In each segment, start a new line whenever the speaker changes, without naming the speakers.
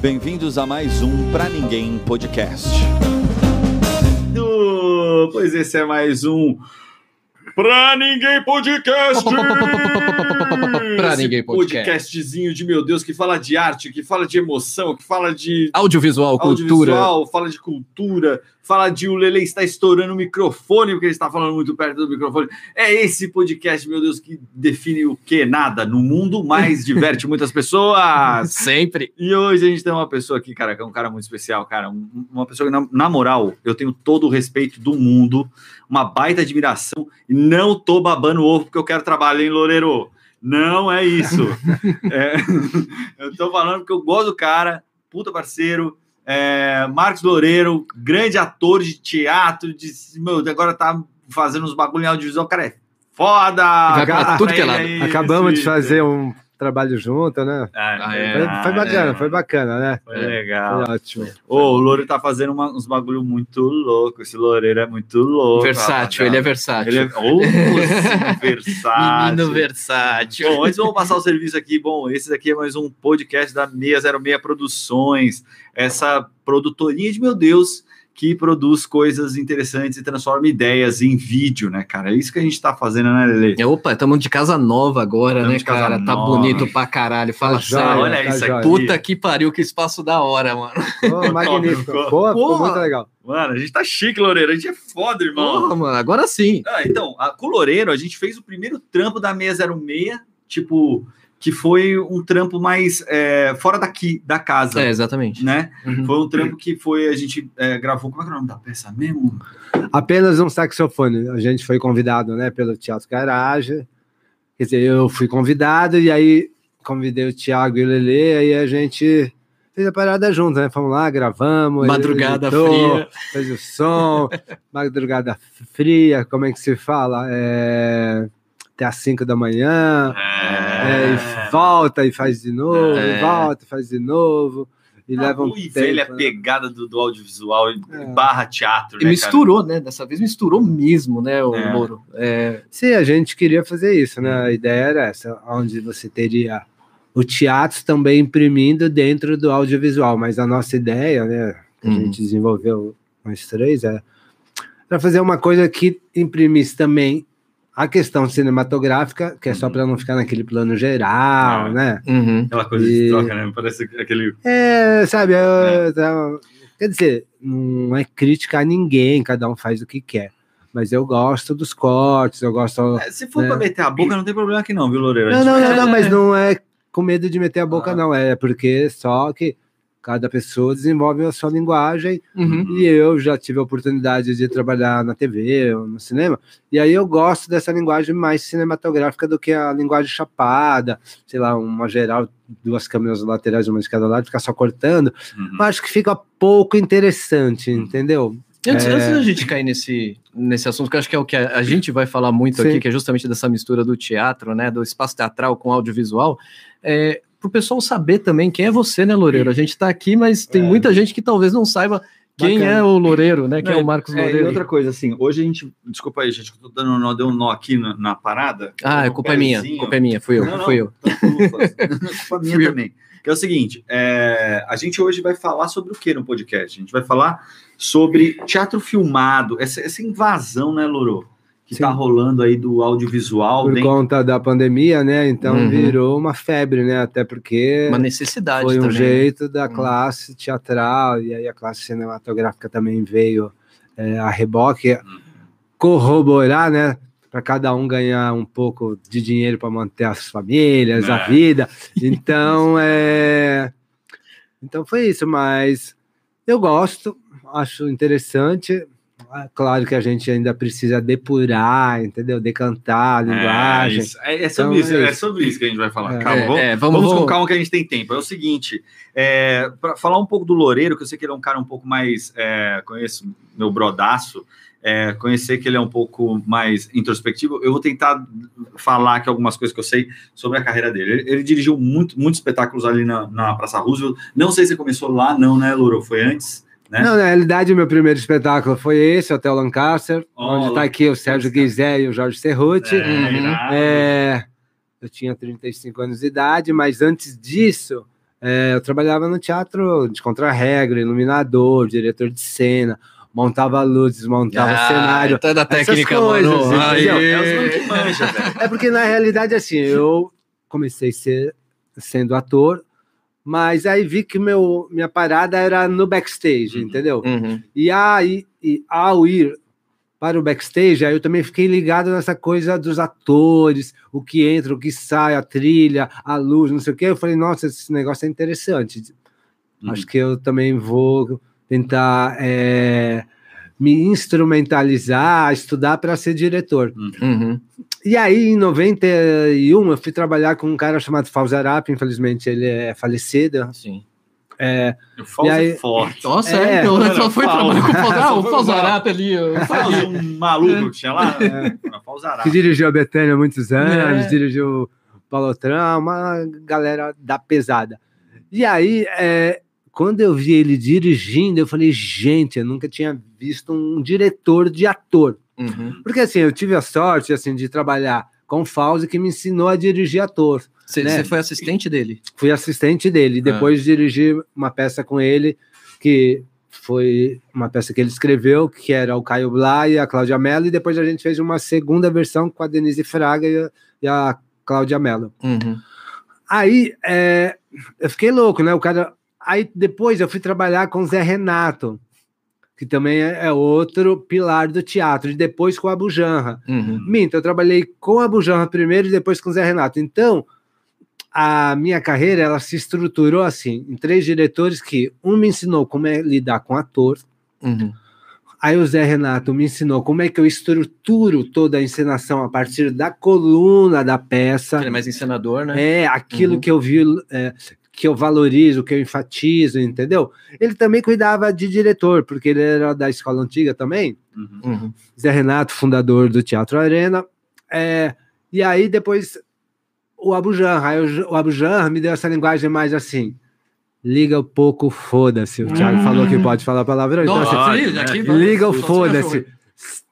Bem-vindos a mais um Pra Ninguém Podcast.
Oh, pois esse é mais um Pra Ninguém Podcast!
Pra Ninguém Podcast.
Podcastzinho de meu Deus, que fala de arte, que fala de emoção, que fala de
Audiovisual, cultura.
audiovisual, fala de cultura, fala de o Lele está estourando o microfone, porque ele está falando muito perto do microfone. É esse podcast, meu Deus, que define o que? Nada no mundo, mas diverte muitas pessoas.
Sempre.
E hoje a gente tem uma pessoa aqui, cara, que é um cara muito especial, cara. um- uma pessoa que, na, na moral, eu tenho todo o respeito do mundo, uma baita admiração, e não tô babando ovo porque eu quero trabalhar em Loureiro. Não é isso. É, eu tô falando porque eu gosto do cara, puta parceiro. É, Marcos Loureiro, grande ator de teatro, de, meu, agora tá fazendo uns bagulho em audiovisual, cara, é foda!
Vai pra tudo que é lado.
Acabamos de fazer um trabalho junto, né?
Ah,
é.
Foi, foi bacana,
é.
foi bacana, né?
Foi legal.
Foi ótimo.
Ô, o Louro tá fazendo uma- uns bagulho muito louco. Esse Loureiro é muito louco.
versátil, ele é versátil.
Ele é oh, sim, versátil.
Menino versátil.
Bom, antes vamos passar o serviço aqui. Bom, esse daqui é mais um podcast da 606 Produções. Essa produtorinha de meu Deus que produz coisas interessantes e transforma ideias em vídeo, né, cara? É isso que a gente tá fazendo, né, Lele?
Opa, estamos de casa nova agora,
Tamo
né, cara? Tá
nova.
bonito pra caralho. Fala
Tá joia,
sério.
olha
tá
isso
joia.
aqui.
Puta que pariu, que espaço da hora, mano.
Pô, magnífico. Pô, ficou
Porra.
muito legal.
Mano, a gente tá chique, Loureiro. A gente é foda, irmão.
Porra, mano, agora sim.
Ah, então, a, com o Loureiro, a gente fez o primeiro trampo da 606, tipo, que foi um trampo mais é, fora daqui, da casa,
É, exatamente.
né?
Uhum.
Foi um trampo que foi, a gente é, gravou, como é que é o nome da peça mesmo?
Apenas um saxofone. A gente foi convidado, né, pelo Teatro Garagem. Quer dizer, eu fui convidado e aí convidei o Thiago e o Lele, aí a gente fez a parada junto, né? Fomos lá, gravamos.
Madrugada
editou,
fria.
Fez o som, madrugada fria, como é que se fala? É, até às 5 da manhã. É, e volta e faz de novo,
É.
e volta e faz de novo. E leva um tempo.
velha
né?
pegada do, do audiovisual e
É.
barra teatro,
E
né,
misturou, né? Dessa vez misturou mesmo, né, o
É.
Moro? É,
Sim, a gente queria fazer isso, né? A ideia era essa, onde você teria o teatro também imprimindo dentro do audiovisual, mas a nossa ideia, né, que a
Uhum.
gente desenvolveu nós três, é para fazer uma coisa que imprimisse também a questão cinematográfica, que é só
Uhum.
para não ficar naquele plano geral,
É.
né?
uhum.
Aquela coisa de
E-
troca, né? Parece aquele.
É, sabe, eu- tá- quer dizer, não é crítica a ninguém, cada um faz o que quer. Mas eu gosto dos cortes, eu gosto.
É, se for
É.
pra meter a boca, não tem problema aqui, não, viu, Loureiro?
Não, não, não, não, mas não é com medo de meter a boca,
Ah.
não. É porque só que cada pessoa desenvolve a sua linguagem.
Uhum.
E eu já tive a oportunidade de trabalhar na TV ou no cinema. E aí eu gosto dessa linguagem mais cinematográfica do que a linguagem chapada, sei lá, uma geral, duas câmeras laterais, uma de cada lado, ficar só cortando.
Uhum.
Eu acho que fica pouco interessante, entendeu?
Antes,
É.
antes da gente cair nesse, nesse assunto, que eu acho que é o que a, a gente vai falar muito
Sim.
aqui, que é justamente dessa mistura do teatro, né, do espaço teatral com audiovisual, é, para o pessoal saber também quem é você, né, Loureiro? A gente está aqui, mas tem
É.
muita gente que talvez não saiba quem
Bacana.
é o Loureiro, né, quem é,
Não,
o Marcos
É, e
Loureiro.
outra coisa, assim, hoje a gente. Desculpa aí, gente, que eu tô dando um nó, deu um nó aqui na, na parada.
Ah,
No
culpa é minha, culpa é minha, fui eu,
Não, não,
fui eu.
tá tudo- culpa minha
Fui eu.
também. Que é o seguinte: é, a gente hoje vai falar sobre o que no podcast? A gente vai falar sobre teatro filmado, essa, essa invasão, né, Loro? Que
Sim.
tá rolando aí do audiovisual.
Por
dentro-
conta da pandemia, né? Então
Uhum.
virou uma febre, né? Até porque
Uma necessidade
foi um
também. né?
jeito da
Hum.
classe teatral e aí a classe cinematográfica também veio é, a reboque corroborar, né? Para cada um ganhar um pouco de dinheiro para manter as famílias, a
É.
vida. Então é, então foi isso. Mas eu gosto, acho interessante. É Claro que a gente ainda precisa depurar, entendeu? Decantar a linguagem.
É, isso. É, é sobre
Então,
isso,
é
é
isso.
sobre isso que a gente vai falar.
É.
Calma,
É,
vamos,
é,
vamos,
vamos,
com calma que a gente tem tempo. É o seguinte, é, para falar um pouco do Loureiro, que eu sei que ele é um cara um pouco mais, é, conheço meu brodaço, é, conhecer que ele é um pouco mais introspectivo, eu vou tentar falar aqui algumas coisas que eu sei sobre a carreira dele. Ele, ele dirigiu muito, muitos espetáculos ali na, na Praça Roosevelt. Não sei se começou lá, não, né, Louro? Foi antes? Né?
Não, na realidade, o meu primeiro espetáculo foi esse, Hotel Lancaster,
Oh,
onde está aqui o Sérgio Guizé e o Jorge Cerruti.
É,
Uhum.
É, eu tinha 35 anos de idade, mas antes disso, É, eu trabalhava no teatro de contra-regra, iluminador, diretor de cena, montava luzes, montava
Ah,
cenário.
então é técnica,
coisas,
mano.
É manja.
É porque na realidade, assim, eu comecei ser, sendo ator, mas aí vi que meu, minha parada era no backstage,
Uhum.
entendeu?
Uhum.
E, aí, e ao ir para o backstage, aí eu também fiquei ligado nessa coisa dos atores, o que entra, o que sai, a trilha, a luz, não sei o quê. Eu falei, nossa, esse negócio é interessante.
Uhum.
Acho que eu também vou tentar é, me instrumentalizar, estudar para ser diretor.
Uhum.
E aí, em 91, eu fui trabalhar com um cara chamado Fauzi Arap, infelizmente ele é falecido.
Sim.
É,
O Fausto
E aí-
é forte.
Nossa,
É,
é, então
mano,
só foi trabalhar com o Fausto. Ah, o Fausto ali.
Fausto, um maluco que tinha lá. Arap.
que dirigiu a Betânia há muitos anos,
É.
dirigiu Paulo Tram, uma galera da pesada. E aí, é, quando eu vi ele dirigindo, eu falei, gente, eu nunca tinha visto um diretor de ator.
Uhum.
Porque assim, eu tive a sorte assim, de trabalhar com o Fauzi, que me ensinou a dirigir ator.
Você
Né?
foi assistente dele?
fui assistente dele. Depois dirigi uma peça com ele, que foi uma peça que ele escreveu, que era o Caio Blá e a Cláudia Mello, e depois a gente fez uma segunda versão com a Denise Fraga e a, e a Cláudia Mello.
Uhum.
Aí é, eu fiquei louco, né? O cara. Aí depois eu fui trabalhar com o Zé Renato, que também é é outro pilar do teatro, e depois com a Bujanra.
Uhum.
Minto, eu trabalhei com a Bujanra primeiro e depois com o Zé Renato. Então, a minha carreira ela se estruturou assim, em três diretores que um me ensinou como é lidar com ator,
Uhum.
aí o Zé Renato me ensinou como é que eu estruturo toda a encenação a partir da coluna da peça.
Ele é mais encenador, né?
É, aquilo
Uhum.
que eu vi, é, que eu valorizo, que eu enfatizo, entendeu? Ele também cuidava de diretor, porque ele era da escola antiga também.
Uhum.
Uhum.
Zé Renato, fundador do Teatro Arena. É, e aí depois o Abujan, aí o, o Abujan me deu essa linguagem mais assim. Liga o pouco, foda-se. O Thiago
Hum.
falou que pode falar palavrão. Então, assim,
né?
liga o foda-se.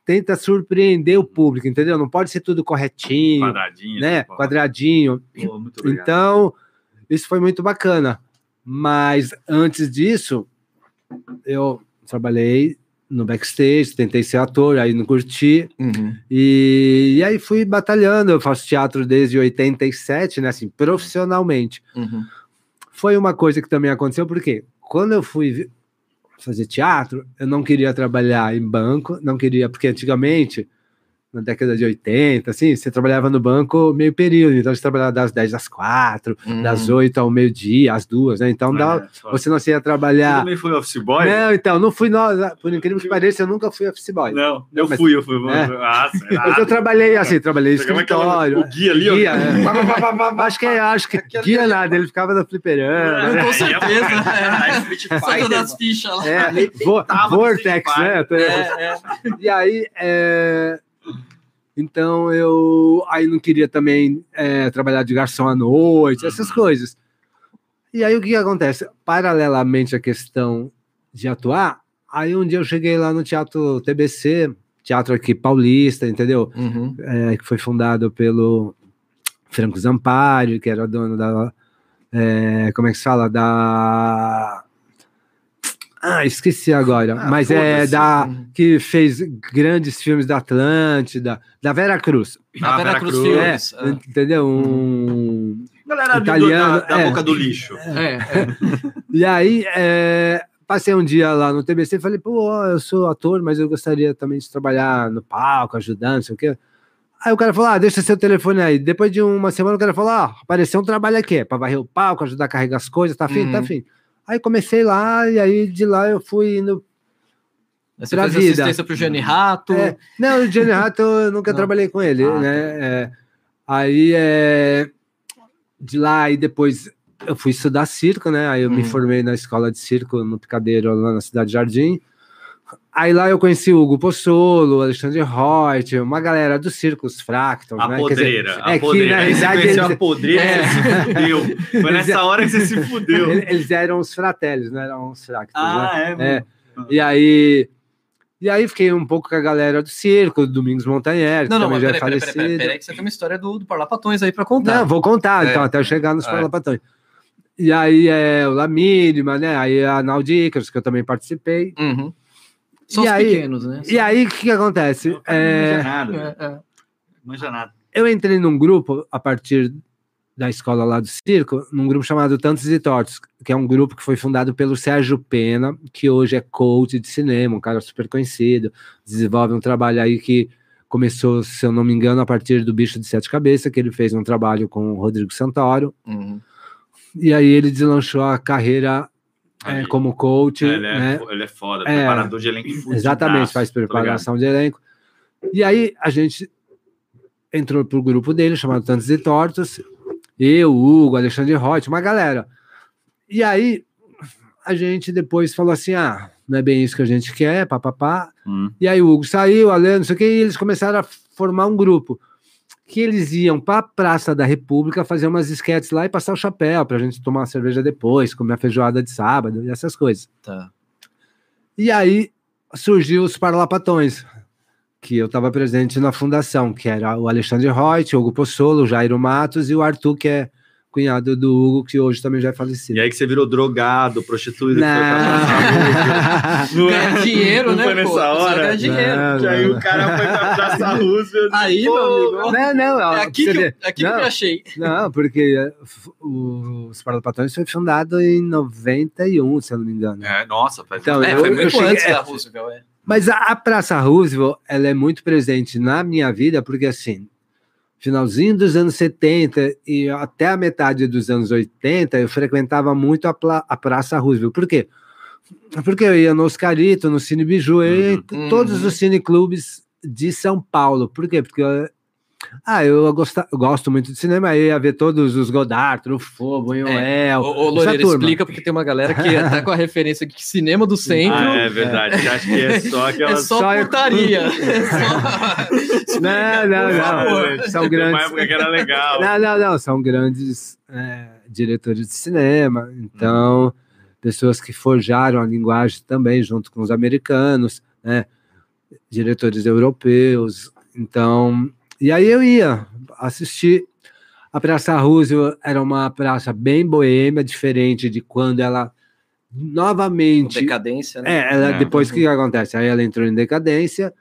Tenta surpreender o público, entendeu? Não pode ser tudo corretinho,
Quadradinho.
né? Quadradinho.
Pô, muito obrigado.
Então, isso foi muito bacana. Mas antes disso, eu trabalhei no backstage, tentei ser ator, aí não curti.
Uhum.
E, e aí fui batalhando. Eu faço teatro desde 87, né? Assim, profissionalmente.
Uhum.
Foi uma coisa que também aconteceu, porque quando eu fui fazer teatro, eu não queria trabalhar em banco, não queria, porque antigamente, na década de 80, assim, você trabalhava no banco meio período, então você trabalhava das 10 às 4,
Uhum.
das 8 ao meio-dia, às duas, né? Então dá,
É, só-
você não ia
Você
trabalhar.
também foi office boy?
Não, então, não fui nós, por incrível que pareça, eu nunca fui office boy.
Não, eu
Mas-
fui, eu fui.
É.
Ah?
Mas eu trabalhei assim, trabalhei em
Pegava aquela-
escritório.
o guia ali, ó.
Guia, é. Acho que acho que guia nada, ele ficava no fliperama.
Com
É,
certeza,
é,
é.
Fighter,
das fichas lá.
É, Vortex, né?
É, é.
E aí, é, então eu aí não queria também é, trabalhar de garçom à noite, essas coisas. E aí o que, que acontece? Paralelamente à questão de atuar, aí um dia eu cheguei lá no Teatro TBC, teatro aqui paulista, entendeu?
Uhum.
É, que foi fundado pelo Franco Zampari, que era dono da. é, como é que se fala? Da. Ah, esqueci agora.
Ah,
mas é da. que fez grandes filmes da Atlântida, da Vera Cruz.
Na
Ah,
Vera
Vera
Cruz
Cruz.
Filmes.
É, entendeu? Um,
Galera do-
Italiano,
da, da
é.
boca do lixo.
É, é.
E aí, é, passei um dia lá no TBC e falei, pô, eu sou ator, mas eu gostaria também de trabalhar no palco, ajudando, não sei o quê. Aí o cara falou, ah, deixa seu telefone aí. Depois de uma semana, o cara falou, ah, apareceu um trabalho aqui, para varrer o palco, ajudar a carregar as coisas, tá afim? Tá
Uhum.
afim. Aí comecei lá, e aí de lá eu fui indo...
Você fez
vida.
assistência pro Gene Rato.
É, não, o Johnny Rato eu nunca
Não.
trabalhei com ele,
Ah, tá.
né? É, aí, é, de lá, e depois eu fui estudar circo, né? Aí eu me
Uhum.
formei na escola de circo no Picadeiro, lá na Cidade Jardim. Aí lá eu conheci o Hugo Pozzolo, o Alexandre Reut, uma galera dos circos Fractals,
A
né? Quer dizer,
podreira, a
é que,
podreira.
na
você
realidade,
conheceu
eles-
a podreira,
É.
você se fudeu. Foi nessa hora que você se fudeu.
ele- eles eram os fratelli, não eram os Fractals, né?
Ah, é,
É.
mano.
E aí... E aí fiquei um pouco com a galera do circo, Domingos Montanher, que
Não, não,
também já é
peraí, peraí,
falecido.
peraí, peraí, peraí, que você tem uma história do, do Parlapatões aí pra contar.
Não, vou contar,
É.
então, até eu chegar nos
É.
parlapatões. E aí é o La Mínima, né? Aí a Naudicas, que eu também participei.
Uhum. São
E
os
aí-
pequenos, né?
E aí, o que, que acontece?
Não
É,
manja nada.
É, é.
manja nada.
eu entrei num grupo a partir da escola lá do circo, num grupo chamado Tantos e Tortos, que é um grupo que foi fundado pelo Sérgio Pena, que hoje é coach de cinema, um cara super conhecido, desenvolve um trabalho aí que começou, se eu não me engano, a partir do Bicho de Sete Cabeças, que ele fez um trabalho com o Rodrigo Santoro,
Uhum.
e aí ele deslanchou a carreira é, como coach,
ele, é,
né?
ele é foda,
É.
preparador de elenco
Exatamente, faz
ligado.
preparação de elenco. E aí a gente entrou pro grupo dele, chamado Tantos e Tortos, eu, Hugo, Alexandre Roth, uma galera. E aí a gente depois falou assim: ah, não é bem isso que a gente quer, papapá.
Hum.
E aí o Hugo saiu, a Leandro, não sei o que, e eles começaram a formar um grupo. Que eles iam para a Praça da República fazer umas esquetes lá e passar o chapéu para a gente tomar uma cerveja depois, comer a feijoada de sábado e essas coisas.
Tá.
E aí surgiu os Parlapatões, que eu estava presente na fundação, que era o Alexandre Reut, o Hugo Pozzolo, o Jairo Matos e o Arthur, que é cunhado do Hugo, que hoje também já é falecido.
E aí que você virou drogado, prostituído.
Não.
Não
Ganhar dinheiro,
não
né?
foi nessa
pô?
Hora?
ganha dinheiro.
Não.
Que aí o cara foi pra Praça Roosevelt.
Aí,
Pô,
meu amigo.
Não, não,
É
ó,
aqui que, eu, aqui que eu
não,
achei.
não, porque f- o- os Parlapatões foi fundado em 91, se eu não me engano.
É, nossa, faz
Então,
É,
eu-
foi muito antes
é,
da Roosevelt, é.
Mas a, a Praça Roosevelt, ela é muito presente na minha vida, porque assim, finalzinho dos anos 70 e até a metade dos anos 80, eu frequentava muito a, a Praça Roosevelt. Por quê? Porque eu ia no Oscarito, no Cine Biju, eu ia em
Uhum.
todos os cineclubes de São Paulo. Por quê? Porque eu, ah, eu, gosta- eu gosto muito de cinema, eu ia ver todos os Godard, Truffaut, Buñuel,
Loureiro,
turma.
explica porque tem uma galera que tá com a referência aqui que cinema do centro
Ah, é verdade. Você acha que é só
é
aquelas.
só
só-
putaria. É só-
Não, não, não. São grandes.
uma época que era legal.
Não, não, não. São grandes é, diretores de cinema. Então, pessoas que forjaram a linguagem também, junto com os americanos, né? Diretores europeus. Então, e aí eu ia assistir. A Praça Roosevelt era uma praça bem boêmia, diferente de quando ela novamente
Decadência, né?
é, ela,
É.
depois o que, que acontece? Aí ela entrou em decadência.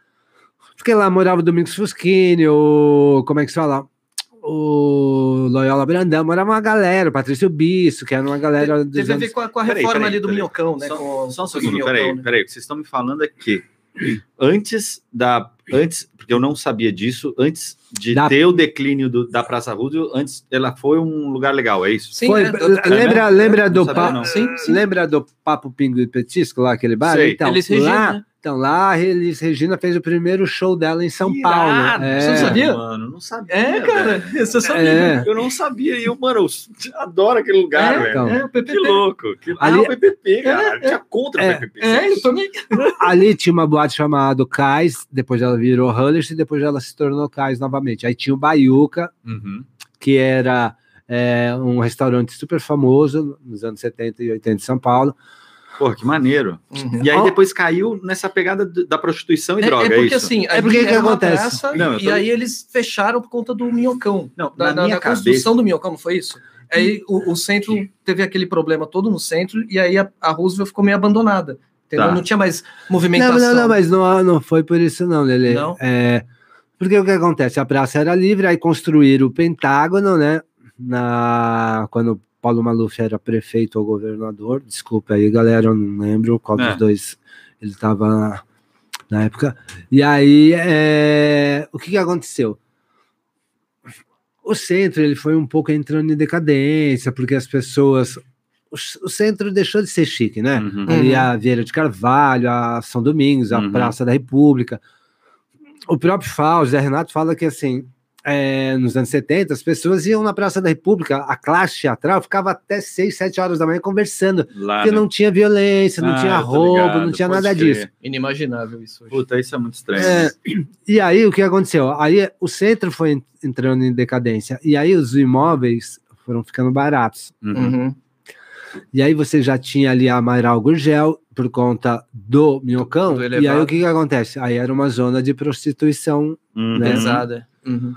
Fiquei lá, morava o Domingos Fusquini, o. Como é que se fala? O Loyola Brandão, morava uma galera, o Patrício Bisso, que era uma galera
Teve a ver com a, com a
Peraí,
reforma
peraí,
ali do
peraí.
Minhocão, né?
Só,
com,
só um segundo,
Minhocão,
peraí,
né?
peraí. o que Vocês estão me falando é que antes da. Antes, porque eu não sabia disso, antes de
Da-
ter o declínio do- da Praça Roosevelt, antes ela foi um lugar legal, é isso?
Sim,
Foi,
é,
lembra, lembra do
sabia,
papo.
Sim, sim.
lembra do papo Pingo e Petisco lá aquele bar?
Sei.
Então,
Eles
lá,
né?
Então lá a Elis Regina fez o primeiro show dela em São
Que
Paulo.
irado,
É.
Você não sabia?
Mano, não sabia.
É, cara, você sabia.
É.
Eu não sabia. E eu, mano, eu adoro aquele lugar,
É,
velho.
então.
É, o PPP.
Que louco. Que...
Ali-
Ah, o PPP, cara.
É,
Tinha contra
é,
o PPP.
É, eu também.
Ali tinha uma boate chamada Cais, depois ela virou Hullers e depois ela se tornou Cais novamente. Aí tinha o Baiuca,
Uhum.
que era é, um restaurante super famoso nos anos 70 e 80 de São Paulo.
Porra, que maneiro.
Uhum.
E aí depois caiu nessa pegada da prostituição e
É,
droga,
é
é,
porque
isso?
assim,
É porque que acontece?
praça,
Não, eu
e
tô-
aí eles fecharam por conta do Minhocão.
Não,
Da,
na
da-
minha
da
cabeça...
construção do Minhocão, não foi isso? Aí o, o centro teve aquele problema todo no centro, e aí a, a Roosevelt ficou meio abandonada. Entendeu?
Tá.
Não tinha mais
Não,
movimentação.
não, não, mas não, não foi por isso não, Lele.
Não?
É, porque o que acontece? A praça era livre, aí construíram o Pentágono, né? Na, quando Paulo Maluf era prefeito ou governador, desculpa aí, galera, eu não lembro qual
É.
dos dois ele estava na, época. E aí, é, o que, que aconteceu? O centro ele foi um pouco entrando em decadência, porque as pessoas. O, centro deixou de ser chique, né?
Uhum.
ali
Uhum.
a Vieira de Carvalho, a São Domingos, a
Uhum.
Praça da República. O próprio Fausto, Zé Renato, fala que assim, é, nos anos 70, as pessoas iam na Praça da República, a classe teatral ficava até 6, 7 horas da manhã conversando,
Lá,
porque
né?
não tinha violência, não
Ah,
tinha roubo,
ligado,
não tinha nada
crer.
disso.
Inimaginável isso hoje.
Puta, isso é muito estranho.
É, e aí o que aconteceu? Aí o centro foi en- entrando em decadência, e aí os imóveis foram ficando baratos.
Uhum.
Uhum.
E aí você já tinha ali a Amaral Gurgel por conta do Minhocão.
Do
e aí o que, que acontece? Aí era uma zona de prostituição.
Uhum.
Né?
Pesada. Uhum.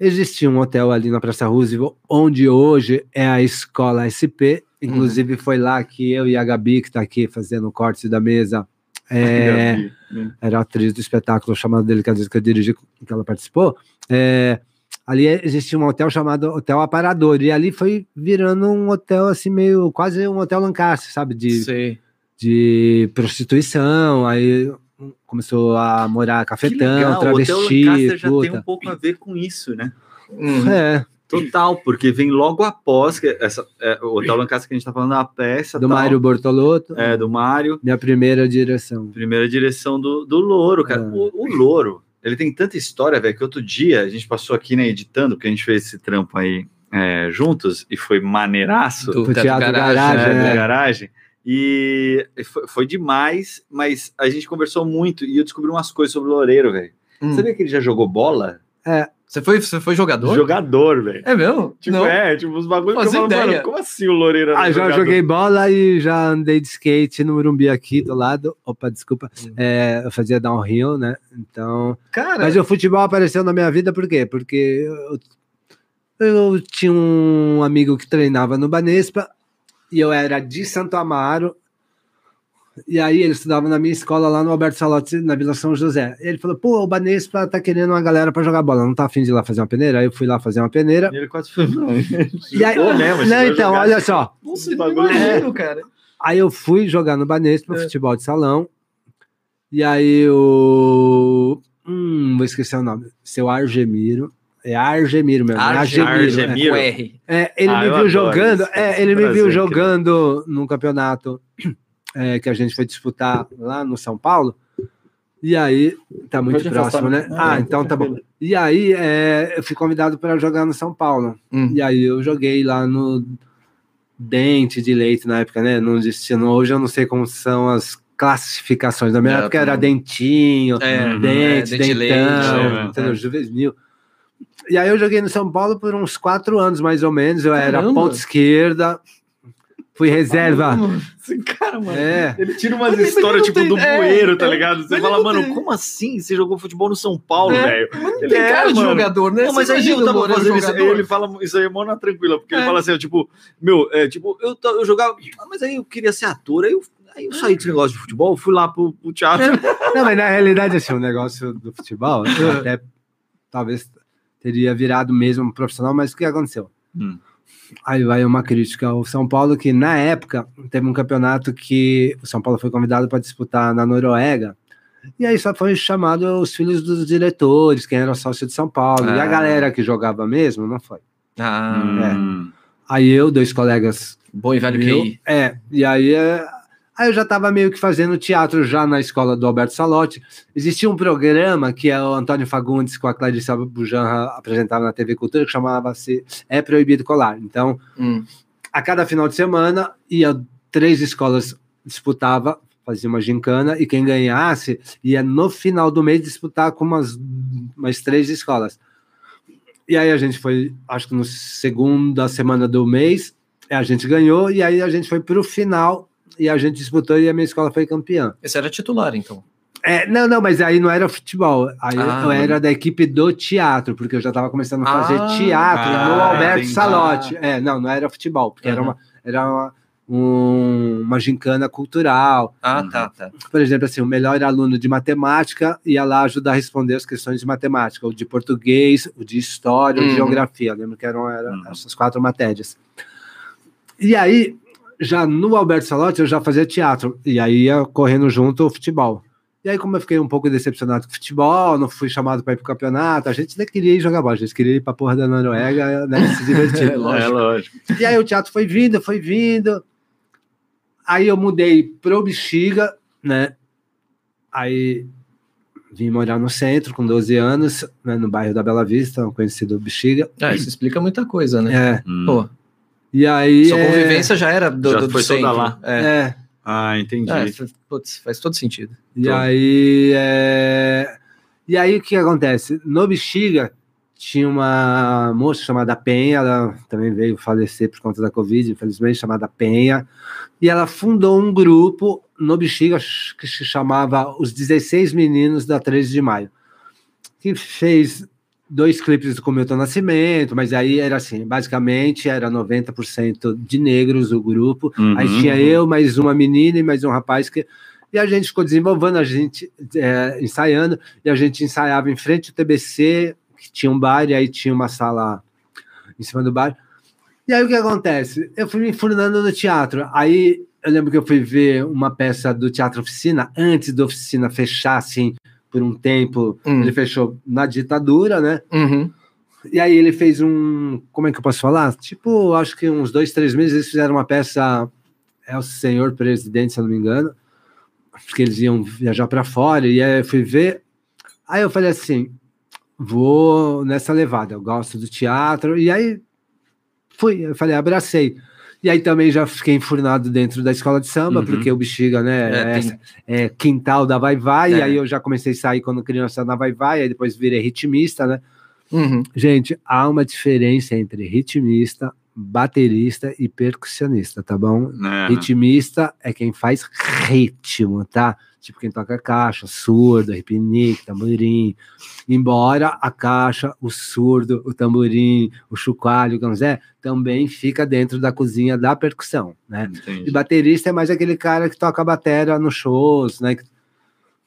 Existia um hotel ali na Praça Roosevelt, onde hoje é a Escola SP. Inclusive, foi lá que eu e a Gabi, que está aqui fazendo o corte da mesa, é, era a atriz do espetáculo chamado Delicadeza que eu dirigi, que ela participou. É, ali existia um hotel chamado Hotel Aparador, e ali foi virando um hotel assim, meio quase um hotel Lancaster, sabe? De,
Sei.
de prostituição, aí começou a morar
Que
cafetão,
legal, o Hotel
travesti,
Lancaster já tem
puta.
um pouco a ver com isso, né?
Hum.
É,
Total, porque vem logo após que essa, é, o Hotel Lancaster que a gente tá falando, a peça
do
tal,
Mário Bortolotto,
é, do Mário,
minha primeira direção.
primeira direção do, do Louro, cara.
É.
O, o Louro, ele tem tanta história, velho, que outro dia a gente passou aqui, né, editando, porque a gente fez esse trampo aí é, juntos, e foi maneiraço.
Do
Pro
Teatro
Teatro
Garagem,
Garagem,
né,
é.
garagem. E foi, demais, mas a gente conversou muito e eu descobri umas coisas sobre o Loureiro, velho.
Hum.
Sabia que ele já jogou bola?
Você foi, você foi jogador?
Jogador, velho.
É mesmo?
Tipo,
Não.
é, tipo, os bagulhos que eu falo,
ideia.
mano, como assim o Loureiro
Ah, já
jogador?
joguei bola e já andei de skate no Morumbi aqui do lado. Opa, desculpa. É, eu fazia downhill, né? Então.
Cara,
Mas o futebol apareceu na minha vida por quê? Porque eu, eu tinha um amigo que treinava no Banespa e eu era de Santo Amaro. E aí ele estudava na minha escola lá no Alberto Salotti, na Vila São José. Ele falou: pô, o Banespa tá querendo uma galera pra jogar bola, não tá afim de ir lá fazer uma peneira? Aí eu fui lá fazer uma peneira.
E ele quase foi.
E aí,
mesmo,
não, então,
jogar.
olha só.
nossa,
bagulho
eu imagino, cara.
Aí eu fui jogar no Banespa,
É.
futebol de salão. E aí o. Hum, vou esquecer o nome. Seu Argemiro. É Argemiro mesmo. é
Argemiro,
Argemiro.
Argemiro.
Com R.
É, ele
Ah,
me viu jogando.
isso.
É, ele me
Prazer,
viu jogando num campeonato é, que a gente foi disputar lá no São Paulo. E aí, tá muito
Pode
próximo, né?
né?
Ah,
É,
então tá bom. E aí, é, eu fui convidado para jogar no São Paulo.
Hum.
E aí eu joguei lá no Dente de Leite na época, né? Não existia. não- Hoje eu não sei como são as classificações. Na minha
É,
época era dentinho,
É,
dente,
é, dente de
dentão,
leite, é,
é.
juvenil. E aí eu joguei no São Paulo por uns quatro anos, mais ou menos. Eu era
Caramba.
ponta esquerda, fui reserva.
Esse cara, mano.
É.
Ele tira umas
Mas
histórias tipo
não
do
tem- é,
bueiro, tá
é,
ligado? Você fala, mano,
tem-
como assim você jogou futebol no São Paulo,
É,
velho? Ele
tem
é,
cara de
mano.
jogador, né?
Não, mas aí eu tava
Loureiro
fazendo isso,
jogador?
ele fala isso aí, mó na tranquila, porque ele
É.
fala assim, ó, tipo, meu, é, tipo, eu, eu jogava, ah, mas aí eu queria ser ator, aí eu, aí eu saí desse negócio de futebol, fui lá pro, pro teatro.
Não, mas na realidade, assim, o negócio do futebol,
É.
até talvez teria virado mesmo um profissional, mas o que aconteceu?
Hum.
Aí vai uma crítica ao São Paulo, que na época teve um campeonato que o São Paulo foi convidado para disputar na Noruega, e aí só foi chamado os filhos dos diretores, quem era sócio de São Paulo, e a
Ah.
galera que jogava mesmo, não foi.
Ah,
Hum.
Aí eu, dois colegas
bom e velho
eu,
QI.
é, e aí, é, aí eu já estava meio que fazendo teatro já na escola do Alberto Salotti. Existia um programa que é o Antônio Fagundes com a Clarissa Bujanra apresentava na TV Cultura, que chamava-se É Proibido Colar. Então,
Hum.
a cada final de semana, ia três escolas disputava, fazia uma gincana, e quem ganhasse ia no final do mês disputar com umas, umas três escolas. E aí a gente foi, acho que no segunda semana do mês, a gente ganhou, e aí a gente foi para o final, e a gente disputou, e a minha escola foi campeã.
Esse era titular, então.
É, não, não, mas aí não era futebol, aí
Ah.
eu era da equipe do teatro, porque eu já estava começando a fazer
Ah.
teatro no
Ah,
Alberto
entendi.
Salotti. É, não, não era futebol, porque era
Aham.
uma, era uma, um- uma gincana cultural.
Ah,
Uhum.
tá, tá.
Por exemplo, assim, o melhor aluno de matemática ia lá ajudar a responder as questões de matemática, o de português, o de história, o de
Uhum.
geografia. Eu lembro que eram era,
Uhum.
essas quatro matérias. E aí, já no Alberto Salotti, eu já fazia teatro, e aí ia correndo junto o futebol. E aí, como eu fiquei um pouco decepcionado com o futebol, não fui chamado para ir pro campeonato, a gente nem queria ir jogar bola, a gente queria ir pra porra da Noruega, né, se divertir.
É, lógico.
É, lógico.
E aí o teatro foi vindo, foi vindo. Aí eu mudei pro Bexiga, né? Aí vim morar no centro com 12 anos, né, no bairro da Bela Vista, um conhecido Bexiga.
É, isso explica muita coisa, né?
É.
Hum.
Pô,
E aí.
sua
é,
convivência já era do,
Já
do, do
foi toda
centro.
lá.
É.
É.
Ah, entendi.
É, putz, faz todo sentido.
E aí. é, E aí o que acontece? No Bexiga tinha uma moça chamada Penha, ela também veio falecer por conta da Covid, infelizmente, chamada Penha, e ela fundou um grupo no Bexiga que se chamava Os 16 Meninos da 13 de Maio, que fez dois clipes com o Milton Nascimento, mas aí era assim, basicamente era 90% de negros o grupo.
Uhum.
Aí tinha eu, mais uma menina e mais um rapaz que. E a gente ficou desenvolvendo, a gente é, ensaiando, e a gente ensaiava em frente ao TBC, que tinha um bar, e aí tinha uma sala em cima do bar. E aí o que acontece? Eu fui me enfurnando no teatro. Aí eu lembro que eu fui ver uma peça do Teatro Oficina, antes da oficina fechar, assim, por um tempo.
Hum.
Ele fechou na ditadura, né?
Uhum.
E aí ele fez um. Como é que eu posso falar? Tipo, acho que uns dois, três meses eles fizeram uma peça. É o Senhor Presidente, se eu não me engano. Porque eles iam viajar para fora. E aí eu fui ver. Aí eu falei assim: vou nessa levada. Eu gosto do teatro. E aí fui. Eu falei, abracei. E aí também já fiquei enfurnado dentro da escola de samba,
Uhum.
porque o Bexiga, né?
É,
É,
tem-
é quintal da Vai Vai. E
É.
aí eu já comecei a sair quando criança na Vai Vai. Aí depois virei ritmista, né?
Uhum.
Gente, há uma diferença entre ritmista, baterista e percussionista, tá bom?
Né?
Ritmista é quem faz ritmo, tá? Tipo quem toca caixa, surdo, repinique, tamborim. Embora a caixa, o surdo, o tamborim, o chocalho, o ganzé, também fica dentro da cozinha da percussão, né?
Entendi.
E baterista é mais aquele cara que toca batera nos shows, né?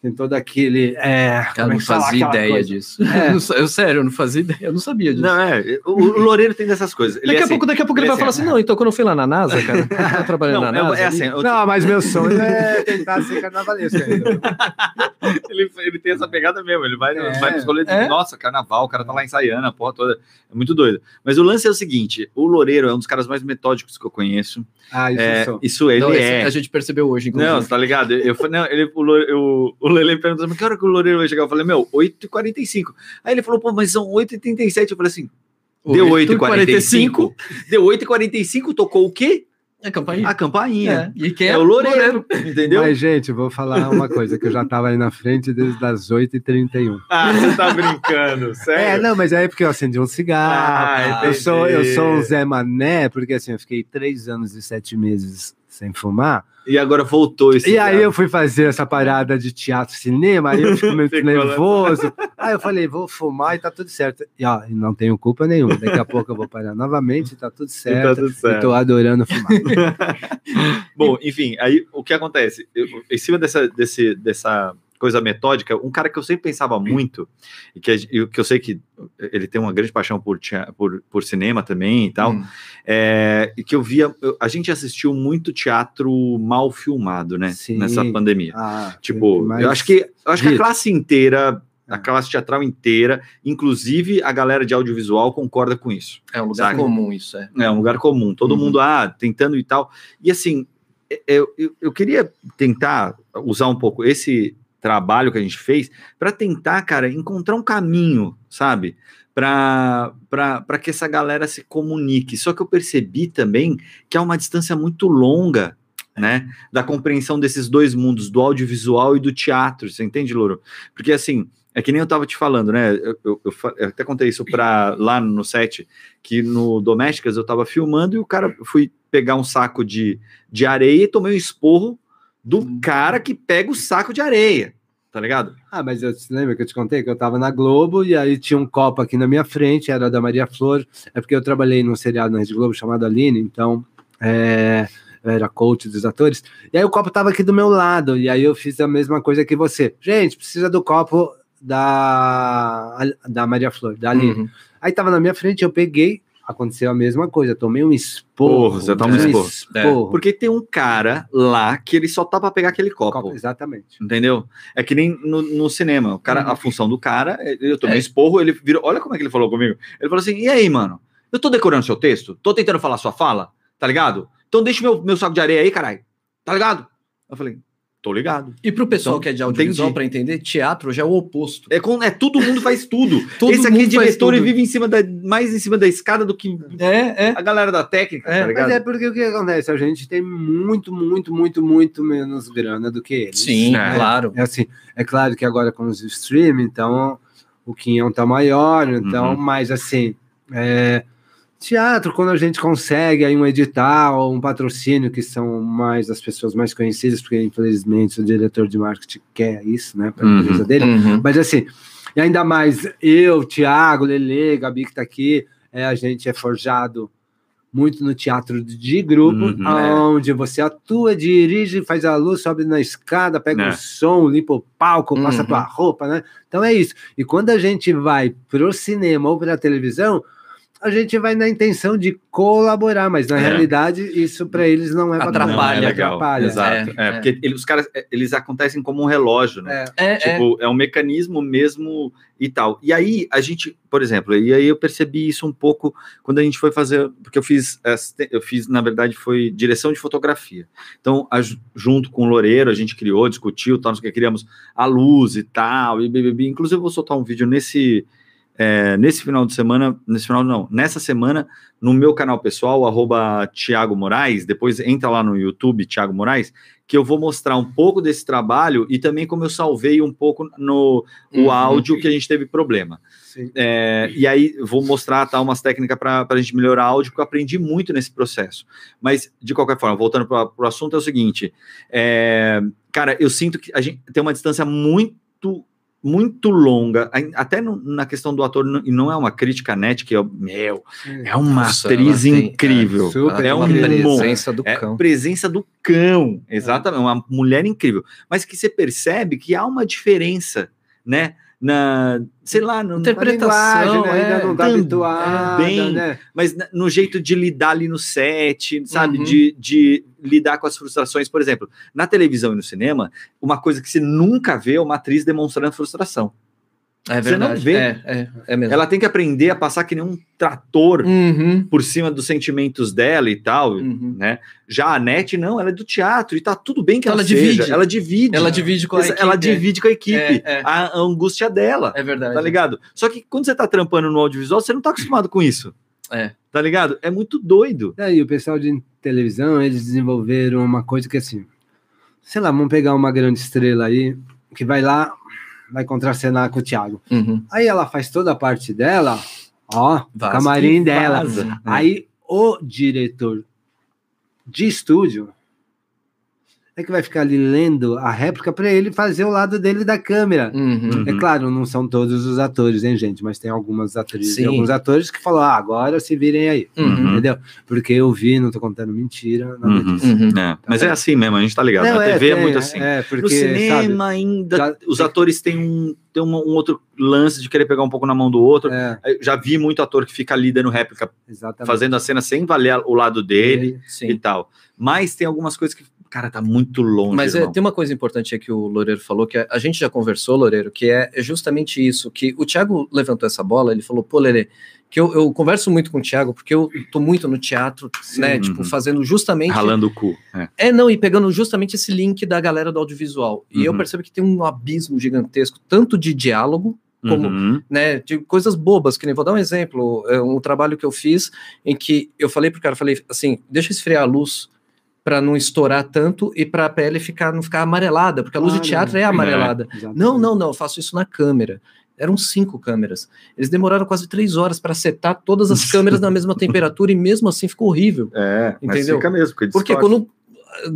Tem todo aquele. É,
Eu
como é
não fazia ideia
coisa?
disso.
É.
Eu não eu, sério, eu não fazia ideia, eu não sabia disso.
Não, é. O, o Loureiro tem dessas coisas. Ele
daqui,
é
a
assim,
pouco, daqui a pouco ele
ele
vai
é
falar
assim,
assim: não, então quando eu fui lá na NASA, cara, eu
Não,
na
é,
NASA.
é assim, eu-
Não, mas meu sonho é tentar ser carnavalesco ainda.
ele, ele tem essa pegada mesmo. Ele vai,
É.
vai pros rolês de
É?
nossa, carnaval, o cara tá lá ensaiando, a porra toda. É muito doido. Mas o lance é o seguinte: o Loureiro é um dos caras mais metódicos que eu conheço.
Ah, isso
É,
sou.
isso ele
Não,
é.
A gente percebeu hoje, inclusive.
Não, tá ligado? Eu não, ele, o, eu- o Lele perguntou, mas que hora que o Loureiro vai chegar? Eu falei, meu, 8h45. Aí ele falou, pô, mas são 8h37. Eu falei assim, deu 8h45. Deu 8h45, tocou o quê?
É campainha.
A campainha.
É. E quem
É, o Loureiro, entendeu?
Mas, gente, vou falar uma coisa, que eu já tava aí na frente desde as 8h31.
Ah, você tá brincando, sério?
É, não, mas aí é porque eu acendi um cigarro.
Ah,
eu, sou, eu sou um Zé Mané, porque assim, eu fiquei três anos e sete meses sem fumar.
E agora voltou esse
E aí eu fui fazer essa parada de teatro, cinema, aí eu fico meio nervoso. Aí eu falei, vou fumar e tá tudo certo. E ó, e não tenho culpa nenhuma. Daqui a pouco eu vou parar novamente e tá tudo
E tá
certo.
tudo certo.
tô adorando fumar.
Bom, enfim, aí o que acontece? Eu- em cima dessa, desse, dessa coisa metódica, um cara que eu sempre pensava muito, e que, e que eu sei que ele tem uma grande paixão por, por, por cinema também e tal,
Hum.
é, e que eu via, eu- a gente assistiu muito teatro mal filmado, né?
Sim.
Nessa pandemia.
Ah,
Tipo, eu acho que, eu acho que a classe inteira, a
Ah.
classe teatral inteira, inclusive a galera de audiovisual concorda com isso.
É um lugar
Saca?
comum isso, é.
É um lugar comum, todo
Uhum.
mundo ah, tentando e tal. E assim, é- eu, eu, eu queria tentar usar um pouco esse trabalho que a gente fez para tentar, cara, encontrar um caminho, sabe? Para que essa galera se comunique. Só que eu percebi também que há uma distância muito longa. Né, da compreensão desses dois mundos, do audiovisual e do teatro, você entende, Louro? Porque assim, é que nem eu tava te falando, né? Eu, eu- eu até contei isso pra, lá no set, que no Domésticas eu tava filmando e o cara fui pegar um saco de, de areia e tomei um esporro do
Hum.
cara que pega o saco de areia, tá ligado?
Ah, mas eu, você lembra que eu te contei que eu tava na Globo e aí tinha um copo aqui na minha frente, era da Maria Flor. É porque eu trabalhei num seriado na Rede Globo chamado Aline, então é, eu era coach dos atores. E aí o copo tava aqui do meu lado, e aí eu fiz a mesma coisa que você. Gente, precisa do copo da, da Maria Flor, da Aline.
Uhum.
Aí tava na minha frente, eu peguei, aconteceu a mesma coisa, tomei um esporro.
Porra, você toma um esporro.
esporro.
Porque tem um cara lá que ele só tá pra pegar aquele copo.
Copo, exatamente.
Entendeu? É que nem no, no cinema. O cara,
Uhum.
a função do cara, é- eu tomei
É.
esporro, ele virou. Olha como é que ele falou comigo. Ele falou assim: e aí, mano? Eu tô decorando seu texto? Tô tentando falar sua fala? Tá ligado? Então deixa meu, meu saco de areia aí, caralho. Tá ligado? Eu falei, tô ligado.
E pro pessoal
Então,
que é de audiovisual, para entender, teatro já é o oposto.
É, com, é todo mundo faz tudo.
Todo
Esse aqui é
mundo faz
diretor e vive em cima da, mais em cima da escada do que
É, é.
a galera da técnica,
É,
tá ligado?
Mas é porque o que acontece? A gente tem muito, muito, muito, muito menos grana do que eles.
Sim,
É.
claro.
É assim, é claro que agora com os streaming, então o quinhão tá maior, então,
Uhum.
mas assim, é, teatro, quando a gente consegue aí um edital, um patrocínio, que são mais as pessoas mais conhecidas, porque infelizmente o diretor de marketing quer isso, né, para a
Uhum.
empresa dele,
Uhum.
mas assim, E ainda mais eu, Thiago, Lele, Gabi que tá aqui, é, a gente é forjado muito no teatro de grupo,
Uhum, é.
onde você atua, dirige, faz a luz, sobe na escada, pega
É.
o som, limpa o palco, passa
Uhum.
tua roupa, né? Então é isso. E quando a gente vai pro cinema ou pra televisão, a gente vai na intenção de colaborar, mas na
É.
realidade isso para eles não é.
Atrapalha.
Não, é legal.
Atrapalha.
Exato.
É,
É,
é.
porque ele- os caras, é, eles acontecem como um relógio, né?
É.
É, é.
Tipo, é. um mecanismo mesmo e tal. E aí, a gente, por exemplo, e aí eu percebi isso um pouco quando a gente foi fazer, porque eu fiz, eu fiz, na verdade, foi direção de fotografia. Então, a ju- junto com o Loureiro, a gente criou, discutiu, tal, que, criamos a luz e tal, e BBB. Inclusive, eu vou soltar um vídeo nesse, é, nesse final de semana, nesse final não, nessa semana, no meu canal pessoal, arroba Thiago Moraes, depois entra lá no YouTube, Thiago Moraes, que eu vou mostrar um pouco desse trabalho e também como eu salvei um pouco no o
Uhum.
áudio que a gente teve problema. É, e aí vou mostrar tá, umas técnicas para a gente melhorar áudio, porque eu aprendi muito nesse processo. Mas, de qualquer forma, voltando para o assunto, é o seguinte: é, cara, eu sinto que a gente tem uma distância muito muito longa, até no- na questão do ator, não- e não é uma crítica net, que é, meu, é uma
Nossa,
atriz
tem-
incrível.
é,
super
é
uma
um
incrível.
presença do
É
cão.
presença do cão, exatamente, uma mulher incrível, mas que você percebe que há uma diferença, né? Na, sei lá, no,
Interpretação,
né? ainda não tá
também,
habituada,
bem,
né?
mas no jeito de lidar ali no set, sabe?
Uhum.
De, de lidar com as frustrações. Por exemplo, na televisão e no cinema, uma coisa que você nunca vê é uma atriz demonstrando frustração.
É
Você não
verdade.
vê.
É, é, é mesmo.
Ela tem que aprender a passar que nem um trator
Uhum,
por cima dos sentimentos dela e tal,
uhum.
né? Já a Net, não, ela é do teatro e tá tudo bem que ela,
Ela
seja.
divide.
Ela divide.
Ela divide com a
Ela
equipe.
divide com a equipe
É, é.
A, a angústia dela.
É verdade.
Tá ligado? Só que quando você tá trampando no audiovisual, você não tá acostumado com isso.
É.
Tá ligado? É muito doido.
Daí o pessoal de televisão, eles desenvolveram uma coisa que assim, sei lá, vamos pegar uma grande estrela aí, que vai lá, vai contracenar com o Thiago.
Uhum.
Aí ela faz toda a parte dela, ó,
Vaza.
camarim dela.
vaza. É.
Aí o diretor de estúdio é que vai ficar ali lendo a réplica para ele fazer o lado dele da câmera.
Uhum.
É claro, não são todos os atores, hein, gente? Mas tem algumas atrizes e
Sim.
alguns atores que falam, ah, agora se virem aí.
Uhum.
Entendeu? Porque eu vi, não tô contando mentira, nada
Uhum.
disso.
Uhum.
É, mas é assim mesmo, a gente tá ligado.
Não,
Na TV é,
tem,
muito assim.
É, porque,
no cinema
sabe,
ainda,
já-
os atores têm um, têm uma- um outro lance de querer pegar um pouco na mão do outro.
é,
Eu já vi muito ator que fica ali dando réplica,
exatamente.
fazendo a cena sem valer o lado dele e
Sim.
tal. Mas tem algumas coisas que, cara, tá muito longe.
Mas é, tem uma coisa importante aí que o Loureiro falou, que a, a gente já conversou, Loureiro, que é, é justamente isso, que o Thiago levantou essa bola, ele falou, pô, Lele, que eu, eu converso muito com o Thiago, porque eu tô muito no teatro, né,
Uhum.
tipo, fazendo justamente...
Ralando o cu. É.
É, não, e pegando justamente esse link da galera do audiovisual. E eu
Uhum.
percebo que tem um abismo gigantesco, tanto de diálogo, como
Uhum.
né, de coisas bobas, que nem vou dar um exemplo, é um trabalho que eu fiz em que eu falei pro cara, falei assim, deixa esfriar a luz para não estourar tanto e para a pele ficar não ficar amarelada, porque a luz de
Claro.
teatro é amarelada.
Exatamente.
Não, não, não, eu faço isso na câmera. Eram cinco câmeras. Eles demoraram quase três horas para setar todas as câmeras na mesma temperatura e mesmo assim ficou horrível.
É, mas
Entendeu?
fica mesmo. Porque,
Porque quando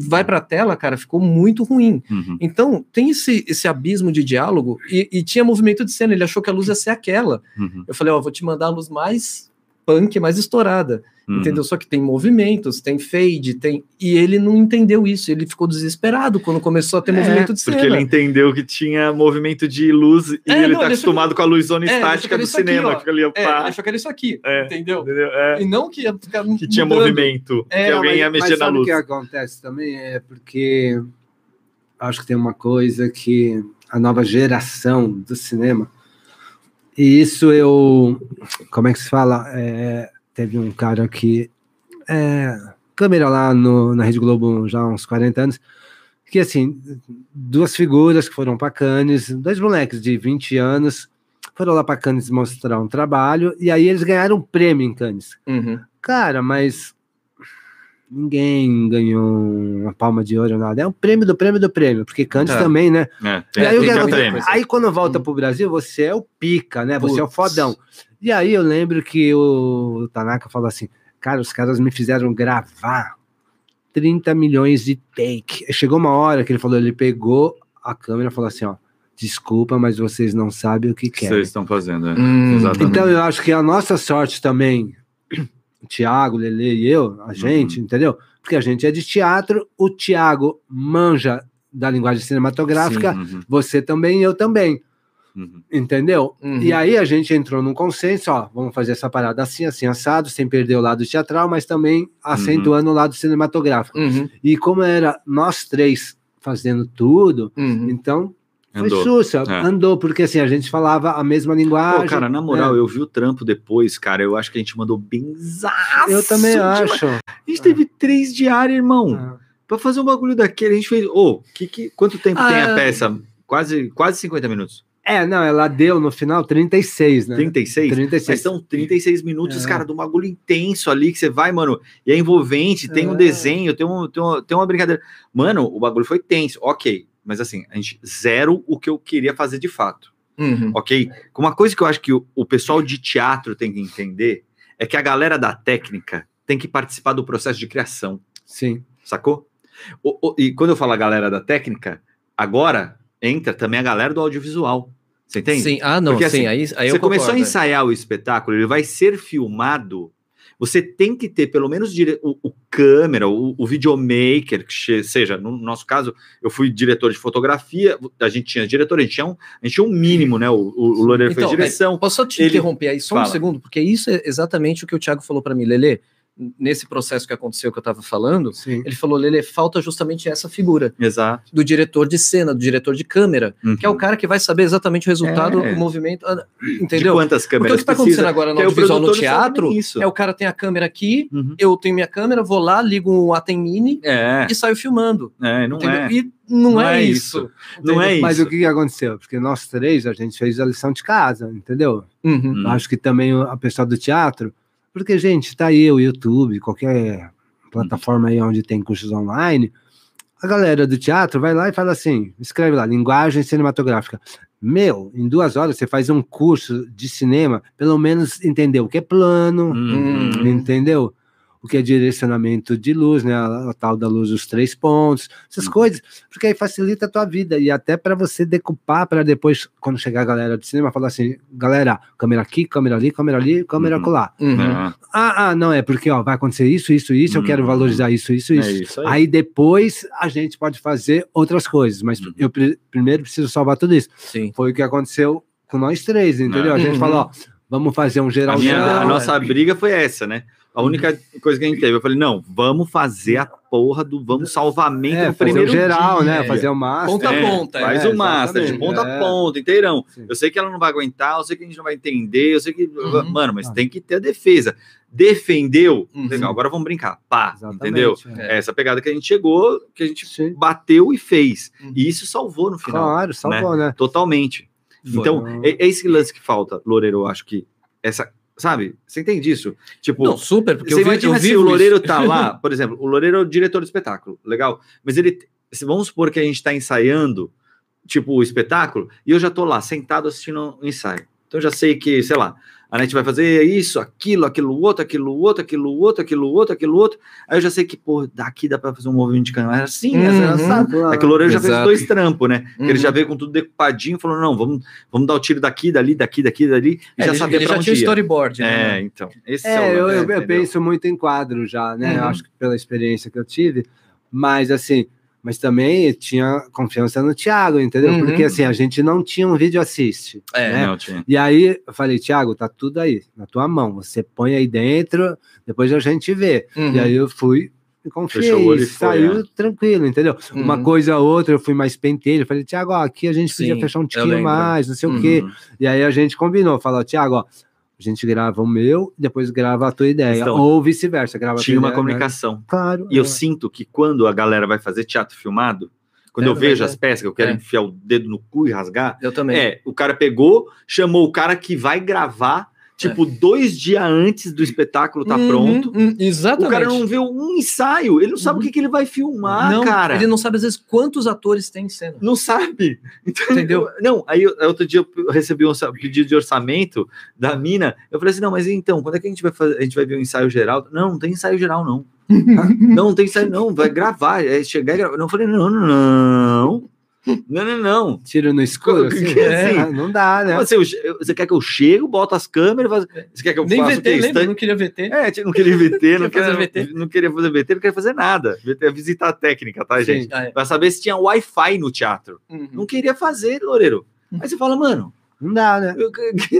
vai para a tela, cara, ficou muito ruim.
Uhum.
Então, tem esse, esse abismo de diálogo e, e tinha movimento de cena. Ele achou que a luz ia ser aquela.
Uhum.
Eu falei, ó, vou te mandar a luz mais punk, mais estourada,
Uhum.
entendeu? Só que tem movimentos, tem fade, tem... E ele não entendeu isso, ele ficou desesperado quando começou a ter
É,
movimento de
Porque
cena.
ele entendeu que tinha movimento de luz e
É,
ele
não,
tá
ele
acostumado com a
É, ele achou que
estática do
aqui,
cinema.
ó.
que ó,
É, ele achou que era isso aqui,
É.
entendeu?
entendeu? É,
E não que ia ficar
que tinha
mudando.
movimento,
É,
que alguém
mas,
ia mexer
mas
na luz.
o que acontece também? É porque acho que tem uma coisa que a nova geração do cinema, e isso eu. Como é que se fala? É, teve um cara que. É, câmera lá no, na Rede Globo já há uns 40 anos, que assim, duas figuras que foram para Cannes, dois moleques de 20 anos, foram lá para Cannes mostrar um trabalho, e aí eles ganharam um prêmio em Cannes.
Uhum.
Cara, mas ninguém ganhou uma palma de ouro, nada. É um prêmio do prêmio do prêmio, porque Cannes
É.
também, né?
É, tem,
aí, o
tem
que
que
acontece?
prêmio.
Aí quando volta pro Brasil, você é o pica, né? Você é o
Putz.
fodão. E aí eu lembro que o Tanaka falou assim: cara, os caras me fizeram gravar 30 milhões de take. Chegou uma hora que ele falou, ele pegou a câmera e falou assim: ó, desculpa, mas vocês não sabem o que querem.
vocês estão fazendo, é.
Hum.
Exatamente.
Então eu acho que a nossa sorte também, o Tiago, Lele e eu, a gente, entendeu? Porque a gente é de teatro, o Tiago manja da linguagem cinematográfica,
Uhum,
você também, eu também,
uhum.
entendeu?
Uhum.
E aí a gente entrou num consenso, ó, vamos fazer essa parada assim, assim, assado, sem perder o lado teatral, mas também acentuando o lado cinematográfico.
Uhum,
E como era nós três fazendo tudo,
uhum.
então foi
Andou.
sussa,
É.
andou, porque assim, a gente falava a mesma linguagem.
Pô, cara, na moral,
né?
eu vi o trampo depois, cara. Eu acho que a gente mandou benzaço.
eu também
demais.
acho.
A gente teve três diárias, irmão.
Ah.
Pra fazer um bagulho daquele, a gente fez. Ô, que, que, quanto tempo tem
Ah,
a peça? Quase, quase 50 minutos.
É, não, ela deu no final 36, né?
36?
36.
Mas são 36 minutos,
É.
cara, de um bagulho intenso ali que você vai, mano, e é envolvente, tem um
É.
desenho, tem, um, tem, uma, tem uma brincadeira. Mano, o bagulho foi tenso, ok. Mas assim, a gente zero o que eu queria fazer de fato,
Uhum.
ok? Uma coisa que eu acho que o, o pessoal de teatro tem que entender é que a galera da técnica tem que participar do processo de criação,
Sim.
sacou? O- o- e quando eu falo a galera da técnica, agora entra também a galera do audiovisual. Você entende?
Sim, ah, não,
Porque,
sim,
assim,
aí, aí
você começou a
é.
ensaiar o espetáculo, ele vai ser filmado. Você tem que ter pelo menos o, o câmera, o, o videomaker, que seja, no nosso caso, eu fui diretor de fotografia, a gente tinha diretor, a gente tinha um, a gente tinha um mínimo, né? O, o, Loureiro
Então,
fez direção.
Posso só te
Ele-
interromper aí só um
Fala.
segundo? Porque isso é exatamente o que o Thiago falou para mim, Lele. Nesse processo que aconteceu que eu estava falando,
Sim.
ele falou, Lele, falta justamente essa figura
Exato.
do diretor de cena, do diretor de câmera, que é o
Uhum.
cara que vai saber exatamente o resultado,
É.
o movimento, ah,
De
entendeu?
quantas
Porque o
câmeras
que está acontecendo agora no
o
audiovisual no teatro é o cara tem a câmera aqui,
Uhum.
eu tenho minha câmera, vou lá, ligo um Atem Mini
É,
e saio filmando.
é, não
entendeu?
é.
E não,
Não
é,
é
isso.
Não é
Mas
isso.
o que aconteceu? Porque nós três, a gente fez a lição de casa, entendeu?
Uhum.
Hum.
Acho que também a pessoa do teatro, porque, gente, tá aí o YouTube, qualquer plataforma aí onde tem cursos online, a galera do teatro vai lá e fala assim, escreve lá, linguagem cinematográfica. Meu, em duas horas você faz um curso de cinema, pelo menos entender o que é plano,
Uhum.
entendeu? O que é direcionamento de luz, né? A, a tal da luz dos três pontos, essas
Uhum.
coisas, porque aí facilita a tua vida e até para você decupar para depois, quando chegar a galera do cinema, falar assim: galera, câmera aqui, câmera ali, câmera ali, câmera
Uhum.
colar.
Uhum.
É,
Ah, ah, não, é porque ó, vai acontecer isso, isso, isso, eu quero
Uhum.
valorizar isso, isso,
é
isso.
isso aí.
Aí depois a gente pode fazer outras coisas, mas
Uhum.
eu pri- primeiro preciso salvar tudo isso.
Sim.
Foi o que aconteceu com nós três, entendeu? A gente falou, ó, vamos fazer um
A,
geral
minha- a
Não,
nossa briga foi essa, né? A única coisa que a gente teve, eu falei, não, vamos fazer a porra do vamos salvamento
é,
no
fazer
primeiro
o geral,
dia.
né? Fazer o master.
Ponta a
É,
ponta,
Faz
é,
o master, de ponta
é.
a ponta, inteirão.
Sim.
Eu sei que ela não vai aguentar, eu sei que a gente não vai entender, eu sei que.
Uhum.
Mano, mas
Ah.
tem que ter a defesa. Defendeu,
Uhum.
legal, agora vamos brincar. Pá,
Exatamente,
entendeu?
é.
É essa pegada que a gente chegou, que a gente
Sim.
bateu e fez.
Uhum.
E isso salvou no final.
Claro, salvou, né?
Totalmente.
Foi.
Então, é, é esse lance que falta, Loureiro, eu acho que. Essa. Sabe? Você entende isso? Tipo,
Não, super, porque
você
eu vi,
imagina
eu
se o Loureiro tá lá, por exemplo, o Loureiro é o diretor do espetáculo, legal. Mas ele, se vamos supor que a gente tá ensaiando, tipo, o espetáculo, e eu já tô lá, sentado assistindo o ensaio. Então eu já sei que, sei lá, a gente vai fazer isso, aquilo, aquilo outro, aquilo outro, aquilo outro, aquilo outro, aquilo outro. Aí eu já sei que, pô, daqui dá pra fazer um movimento de câmera assim,
Uhum.
essa, essa. É que o Loureiro já fez dois trampos, né? Que Ele
Uhum.
já veio com tudo decupadinho, falou, não, vamos, vamos dar o tiro daqui, dali, daqui, daqui, dali, e
É,
já
ele,
sabia
ele
pra
já
onde
tinha storyboard, né?
É, então, esse
É,
o
eu,
lance,
eu- eu penso muito em quadro já, né? Eu
Uhum.
acho que pela experiência que eu tive, mas assim, mas também tinha confiança no Thiago, entendeu?
Uhum.
Porque assim, a gente não tinha um vídeo assiste.
É,
né?
Não, tinha.
E aí eu falei, Thiago, tá tudo aí, na tua mão. Você põe aí dentro, depois a gente vê.
Uhum.
E aí eu fui e confiei,
foi,
saiu
é.
tranquilo, entendeu?
Uhum.
Uma coisa ou outra, eu fui mais pentelho, falei, Thiago, aqui a gente podia
Sim,
fechar um tiquinho mais, não sei
Uhum.
o quê.
Uhum.
E aí a gente combinou, falou, Thiago, ó, a gente grava o meu, depois grava a tua ideia.
Então,
ou vice-versa, grava a
Tinha uma
ideia, né?
comunicação.
Claro.
E eu
é.
sinto que quando a galera vai fazer teatro filmado, quando
É,
eu vejo
vai,
as peças que eu quero
É.
enfiar o dedo no cu e rasgar,
Eu também.
é, o cara pegou, chamou o cara que vai gravar, tipo, dois dias antes do espetáculo tá
Uhum,
pronto.
uhum, exatamente.
O cara não viu um ensaio, ele não sabe
Uhum.
o que, que ele vai filmar,
não,
cara.
Ele não sabe, às vezes, quantos atores tem em cena.
Não sabe.
Entendeu?
Não, aí outro dia eu recebi um pedido de orçamento da mina. Eu falei assim: não, mas então, quando é que a gente vai fazer? A gente vai ver o ensaio geral? Não, não tem ensaio geral, não. não, não tem ensaio, não. Vai gravar, é chegar e gravar. Não, eu falei, não, não. Não, não, não.
Tiro no escuro,
Que-
assim?
que assim?
Ah, não dá, né?
Assim, eu você quer que eu chego, boto as câmeras, faço- você quer que eu
Nem
faça o
VT,
quê?
lembra?
Stand-
Não queria VT.
É, não queria VT, não
Queria VT.
não queria fazer VT, não queria fazer nada. VT é visitar a técnica, tá,
Sim.
gente?
Ah, é.
Pra saber se tinha Wi-Fi no teatro.
Uhum.
Não queria fazer, Loureiro. Aí você fala, mano,
Não dá, né?
eu-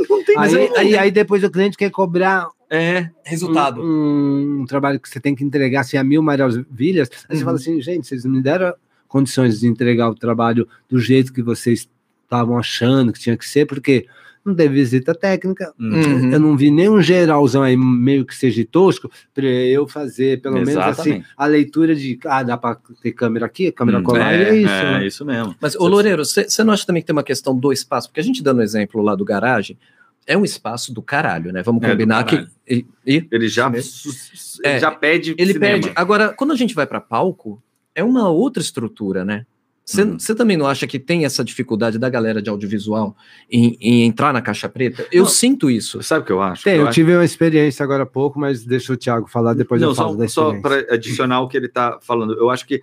não tem
Aí,
como.
aí, aí depois o cliente quer cobrar
É,
Resultado.
um, um trabalho que você tem que entregar assim, a mil maravilhas. Aí você
Uhum.
fala assim, gente, vocês não me deram condições de entregar o trabalho do jeito que vocês estavam achando que tinha que ser, porque não teve visita técnica.
Uhum.
Eu não vi nenhum geralzão aí, meio que seja tosco, para eu fazer, pelo menos assim,
Exatamente.
a leitura de, ah, dá para ter câmera aqui, câmera
Hum,
colar, e é isso.
É,
né?
isso mesmo.
Mas, ô Loureiro, você não acha também que tem uma questão do espaço? Porque a gente dando o exemplo lá do garagem, é um espaço do caralho, né? Vamos
É,
combinar que.
caralho.
E, e
Ele já,
É,
ele já pede
ele
cinema.
perde. Agora, quando a gente vai para palco, é uma outra estrutura, né? Você
Uhum.
também não acha que tem essa dificuldade da galera de audiovisual em, em entrar na caixa preta? Eu
Não.
sinto isso.
Sabe o que eu acho?
Tem,
eu
eu
acho-
tive uma experiência agora há pouco, mas deixa o Thiago falar, depois
não,
eu falo
só,
da
só
experiência.
para adicionar o que ele está falando, eu acho que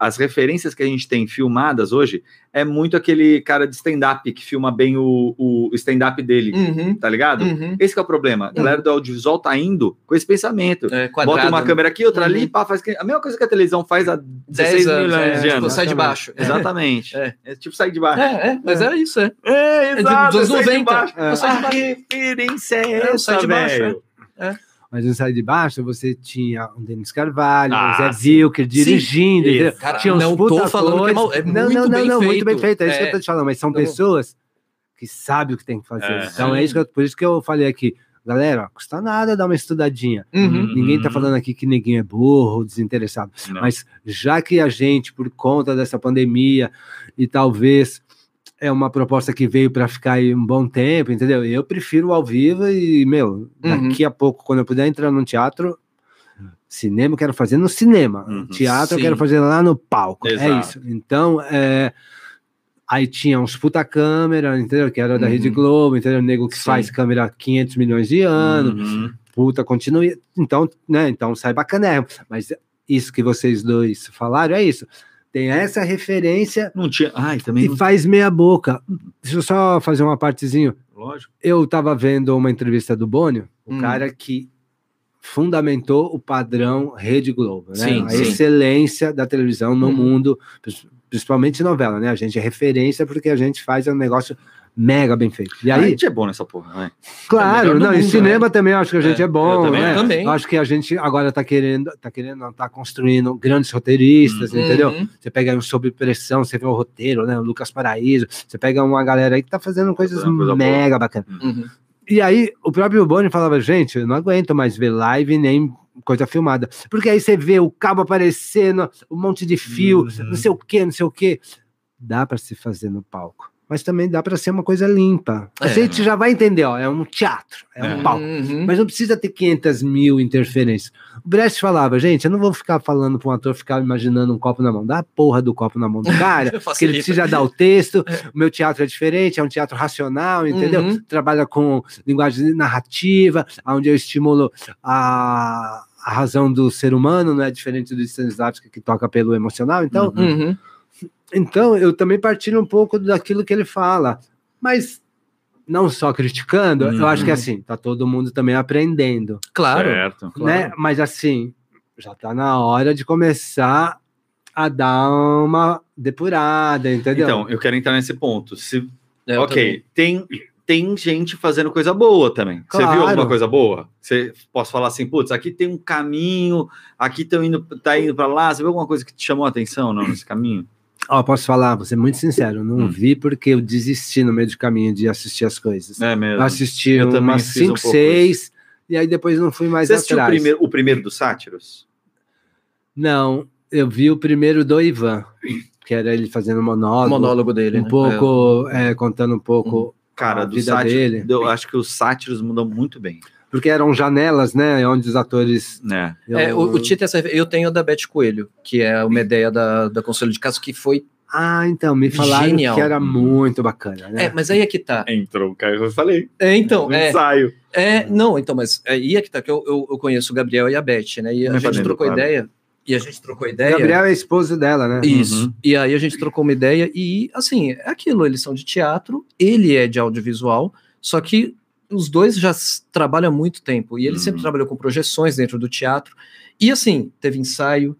as referências que a gente tem filmadas hoje é muito aquele cara de stand-up que filma bem o, o stand-up dele,
Uhum,
tá ligado?
uhum.
Esse que é o problema. A galera do audiovisual tá indo com esse pensamento.
É,
Bota
quadrado,
uma
né?
câmera aqui, outra ali,
Uhum.
pá, faz a mesma coisa que a televisão faz há
10
16
anos,
milhões
é,
de
tipo,
anos.
sai de baixo.
Exatamente.
É.
É. tipo sai de baixo.
É, é, mas era isso, é.
É,
de-
exato.
dos
sai de
90.
baixo.
Eu saí de
A
baixo.
referência é
É, eu
essa,
de baixo,
velho.
Mas no Sai de Baixo você tinha o Denis Carvalho,
Ah,
o Zé. Wilker dirigindo.
Isso.
entendeu?
Cara,
tinha uns
não tô
puta
falando que é mal- é
não,
muito
não, não,
bem
não, muito bem
feito.
feito. É isso que
É.
eu tô te falando, mas são
Então-
pessoas que sabem o que tem que fazer.
É.
então é isso que eu, por isso que eu falei aqui. Galera, custa nada dar uma estudadinha.
Uhum.
Ninguém tá falando aqui que ninguém é burro, desinteressado.
Não.
Mas já que a gente, por conta dessa pandemia, e talvez é uma proposta que veio para ficar aí um bom tempo, entendeu? Eu prefiro ao vivo e, meu,
Uhum.
daqui a pouco, quando eu puder entrar num teatro, cinema eu quero fazer no cinema.
Uhum.
Teatro
Sim.
eu quero fazer lá no palco. É
Exato.
isso. Então, é, Aí tinha uns puta câmera, entendeu? Que era da
Uhum.
Rede Globo, entendeu? O nego que
Sim.
faz câmera há 500 milhões de anos
Uhum.
puta, continue. Então, né? Então sai bacanérrimo. Mas isso que vocês dois falaram é isso. Tem essa referência
Não tinha. Ai, também.
e
Não...
faz meia boca. Deixa eu só fazer uma partezinho.
Lógico.
Eu tava vendo uma entrevista do Bônio, o
Hum.
cara que fundamentou o padrão Rede Globo, né?
Sim,
a
sim.
excelência da televisão no
Uhum.
mundo, principalmente novela, né? A gente é referência porque a gente faz um negócio mega bem feito. E
a
aí,
gente é bom nessa porra, né?
Claro,
do
não, em
mundo,
cinema também eu acho que a gente
É,
é, bom,
eu também
né?
acho.
Também.
Eu acho que a gente agora tá querendo, tá querendo, não, tá construindo grandes roteiristas, entendeu?
Uhum.
Você pega um Sob Pressão, você vê o roteiro, né? O Lucas Paraíso, você pega uma galera aí que tá fazendo coisas
Fazendo coisa
mega bacanas.
Uhum.
E aí, o próprio Boni falava, gente, eu não aguento mais ver live nem coisa filmada. Porque aí você vê o cabo aparecendo, um monte de fio,
Uhum.
não sei o quê, não sei o quê. Dá para se fazer no palco. Mas também dá para ser uma coisa limpa. A
É.
gente já vai entender, ó, é um teatro, é, um
É.
palco.
Uhum.
Mas não precisa ter 500 mil interferências. O Brecht falava, gente, eu não vou ficar falando para um ator ficar imaginando um copo na mão. Dá a porra do copo na mão do cara, que ele precisa dar o texto. O meu teatro é diferente, é um teatro racional, entendeu?
Uhum.
Trabalha com linguagem narrativa, onde eu estimulo a, a razão do ser humano, não é diferente do Stanislavski que toca pelo emocional. Então,
Uhum.
então, eu também partilho um pouco daquilo que ele fala, mas não só criticando,
Uhum.
eu acho que assim, tá todo mundo também aprendendo,
Claro.
Certo.
né? Mas assim, já tá na hora de começar a dar uma depurada, entendeu?
Então, eu quero entrar nesse ponto. Se,
É, eu
ok, tem, tem gente fazendo coisa boa também. Você
Claro.
viu alguma coisa boa? Você posso falar assim, putz, aqui tem um caminho, aqui estão indo, tá indo para lá. Você viu alguma coisa que te chamou a atenção não, nesse caminho?
Ó, posso falar, vou ser muito sincero, não
Hum.
vi porque eu desisti no meio do caminho de assistir as coisas.
É mesmo.
Assisti
Eu
umas
fiz um
5,
pouco
6, e aí depois não fui mais
Você assistiu o
atrás.
primeiro, o primeiro do Sátiros?
Não, eu vi o primeiro do Ivan, que era ele fazendo
O
monólogo,
monólogo dele.
um
né?
pouco, é, contando um pouco
Cara,
a
do
vida
Sátiros,
dele.
eu acho que os Sátiros mudam muito bem.
Porque eram janelas, né? Onde os atores.
Né?
É, é, o, o Tito, essa, eu tenho a da Beth Coelho, que é uma ideia da, da Conselho de Caso, que foi.
Ah, então, me falaram
Genial.
que era muito bacana, né?
É, mas aí é que tá.
Entrou o Caio, eu falei.
É, então, é,
ensaio.
é. Não, então, mas aí é que tá, que eu, eu, eu conheço o Gabriel e a Beth, né? E a
é
gente trocou
claro.
ideia. E a gente trocou ideia.
Gabriel é esposo dela, né?
Isso.
Uhum.
E aí a gente trocou uma ideia e, assim, é aquilo, eles são de teatro, ele é de audiovisual, só que os dois já trabalham há muito tempo e ele
Uhum.
sempre trabalhou com projeções dentro do teatro. E assim, teve ensaio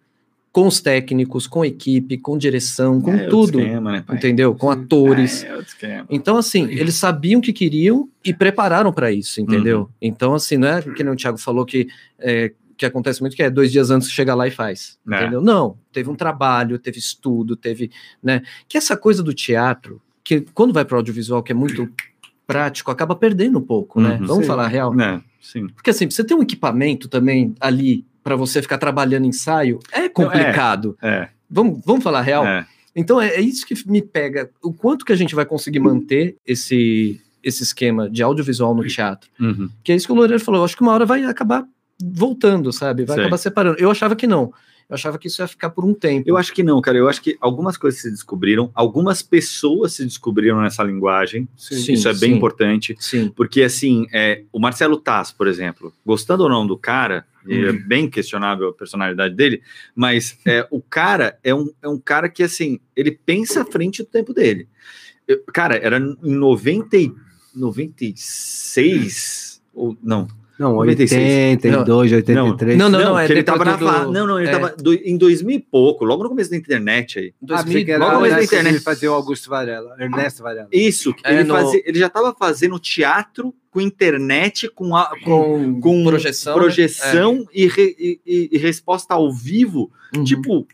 com os técnicos, com equipe, com direção, com
É outro
tudo,
esquema, né,
entendeu? Com atores.
É esquema.
Então, assim, eles sabiam o que queriam e prepararam para isso, entendeu?
Uhum.
Então, assim, não é que nem o Thiago falou que, é, que acontece muito, que é dois dias antes chega lá e faz,
É.
entendeu? Não, teve um trabalho, teve estudo, teve, né? Que essa coisa do teatro, que quando vai para o audiovisual, que é muito prático, acaba perdendo um pouco, né?
Uhum.
Vamos
Sim.
falar a real?
É, sim.
Porque assim, você tem um equipamento também ali para você ficar trabalhando ensaio, é complicado.
É,
Vamos, vamos falar a real?
é.
Então é, é isso que me pega. O quanto que a gente vai conseguir manter esse, esse esquema de audiovisual no teatro?
Uhum.
Que é isso que o Loureiro falou. Eu acho que uma hora vai acabar voltando, sabe? Vai
Sei.
acabar separando. Eu achava que não. Eu achava que isso ia ficar por um tempo.
Eu acho que não, cara. Eu acho que algumas coisas se descobriram, algumas pessoas se descobriram nessa linguagem.
Sim,
Isso é bem
sim.
importante.
Sim.
Porque, assim, é, o Marcelo Taz, por exemplo, gostando ou não do cara, é
Uhum.
bem questionável a personalidade dele, mas é, o cara é um, é um cara que, assim, ele pensa à frente do tempo dele. Eu- cara, era em 90, e- 96, ou não,
Não,
96.
82, 83.
Não, não, não, é
que ele tava na
do-
fa- Não, não, ele
é.
tava do- em 2000 e pouco, logo no começo da internet aí.
Ah, pensei que era
logo na
antes de
internet.
fazer o Augusto Varela, Ernesto Varela.
Isso,
É,
ele,
no-
fazia- ele já estava fazendo teatro com internet, com, a, com,
Com,
com
projeção. né?
projeção e, re- e- e- resposta ao vivo,
É. Uhum.
tipo,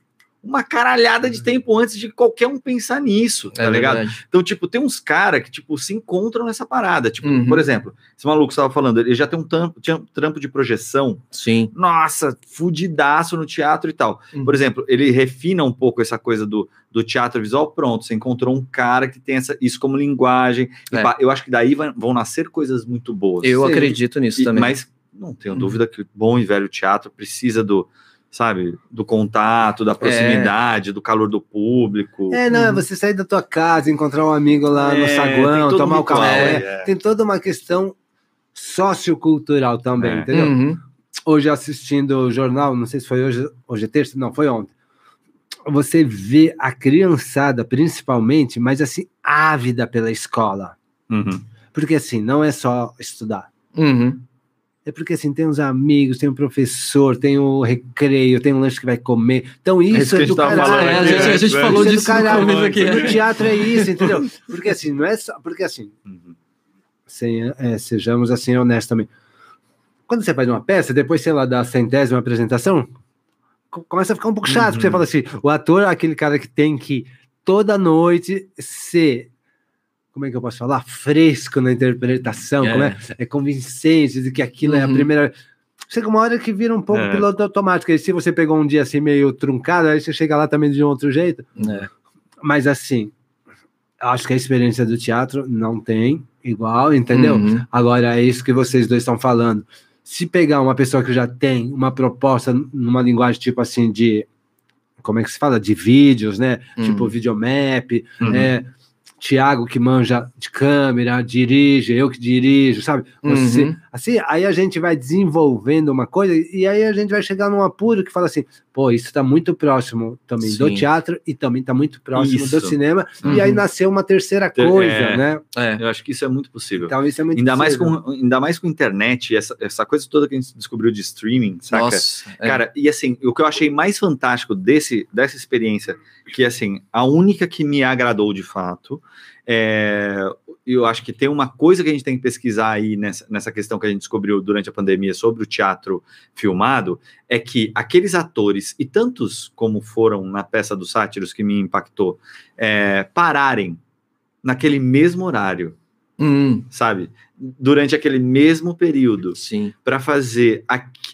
uma caralhada de tempo antes de qualquer um pensar nisso, tá
É
ligado?
verdade.
Então, tipo, tem uns caras que, tipo, se encontram nessa parada. Tipo,
Uhum.
por exemplo, esse maluco que você tava falando, ele já tem um trampo, tinha um trampo de projeção,
Sim.
nossa, fudidaço no teatro e tal.
Uhum.
Por exemplo, ele refina um pouco essa coisa do, do teatro visual, pronto, você encontrou um cara que tem essa, isso como linguagem.
É.
pá, eu acho que daí vai- vão nascer coisas muito boas.
Eu
Sim.
acredito nisso
E-
também.
Mas não tenho
Uhum.
dúvida que o bom e velho teatro precisa do, sabe, do contato,
É.
da proximidade, do calor do público.
É, não, é
Uhum.
você sair da tua casa, encontrar um amigo lá no
É, tem
saguão,
um
tomar o
ritual,
café.
é.
Tem toda uma questão sociocultural também,
É.
entendeu?
Uhum.
Hoje assistindo o jornal, não sei se foi hoje, hoje é terça, não, foi ontem. Você vê a criançada, principalmente, mas assim, ávida pela escola.
Uhum.
Porque assim, não é só estudar.
Uhum.
É porque assim, tem os amigos, tem o professor, tem o recreio, tem um lanche que vai comer. Então
É isso
isso
que a
é, do caralho.
É, a gente, a
né?
gente
Isso
falou
é do
disso no
caralho.
começo aqui.
No teatro é isso, entendeu? Porque assim, não é só. Porque assim,
Uhum.
sem- é, sejamos assim honestos também. Quando você faz uma peça, depois, sei lá, da centésima apresentação, co- começa a ficar um pouco chato, porque você
Uhum.
fala assim, o ator é aquele cara que tem que toda noite ser, como é que eu posso falar? Fresco na interpretação,
É.
como é? é convincente de que aquilo é a
Uhum.
primeira... Chega uma hora que vira um pouco
É.
piloto automático, e se você pegou um dia assim meio truncado, aí você chega lá também de um outro jeito,
É.
mas assim, acho que a experiência do teatro não tem igual, entendeu?
Uhum.
Agora, é isso que vocês dois estão falando. Se pegar uma pessoa que já tem uma proposta numa linguagem tipo assim de. Como é que se fala? De vídeos, né?
Uhum.
Tipo videomap,
Uhum.
é, Tiago que manja de câmera, dirige, eu que dirijo, sabe? Você,
Uhum.
Assim, aí a gente vai desenvolvendo uma coisa e aí a gente vai chegar num apuro que fala assim, pô, isso está muito próximo também do
Sim.
teatro e também está muito próximo
Isso.
do cinema.
Uhum.
E aí nasceu uma terceira
Ter-
coisa,
é.
né?
É.
Eu acho que isso é muito possível.
Então isso é muito
ainda, mais
possível.
com, ainda mais com internet, essa, essa coisa toda que a gente descobriu de streaming, saca?
Nossa. é.
Cara, e assim, o que eu achei mais fantástico desse, dessa experiência, que assim, a única que me agradou de fato, é, eu acho que tem uma coisa que a gente tem que pesquisar aí nessa, nessa questão que a gente descobriu durante a pandemia sobre o teatro filmado, é que aqueles atores, e tantos como foram na peça dos sátiros que me impactou, é, pararem naquele mesmo horário,
Hum,
sabe? Durante aquele mesmo período
sim.
para fazer aqu-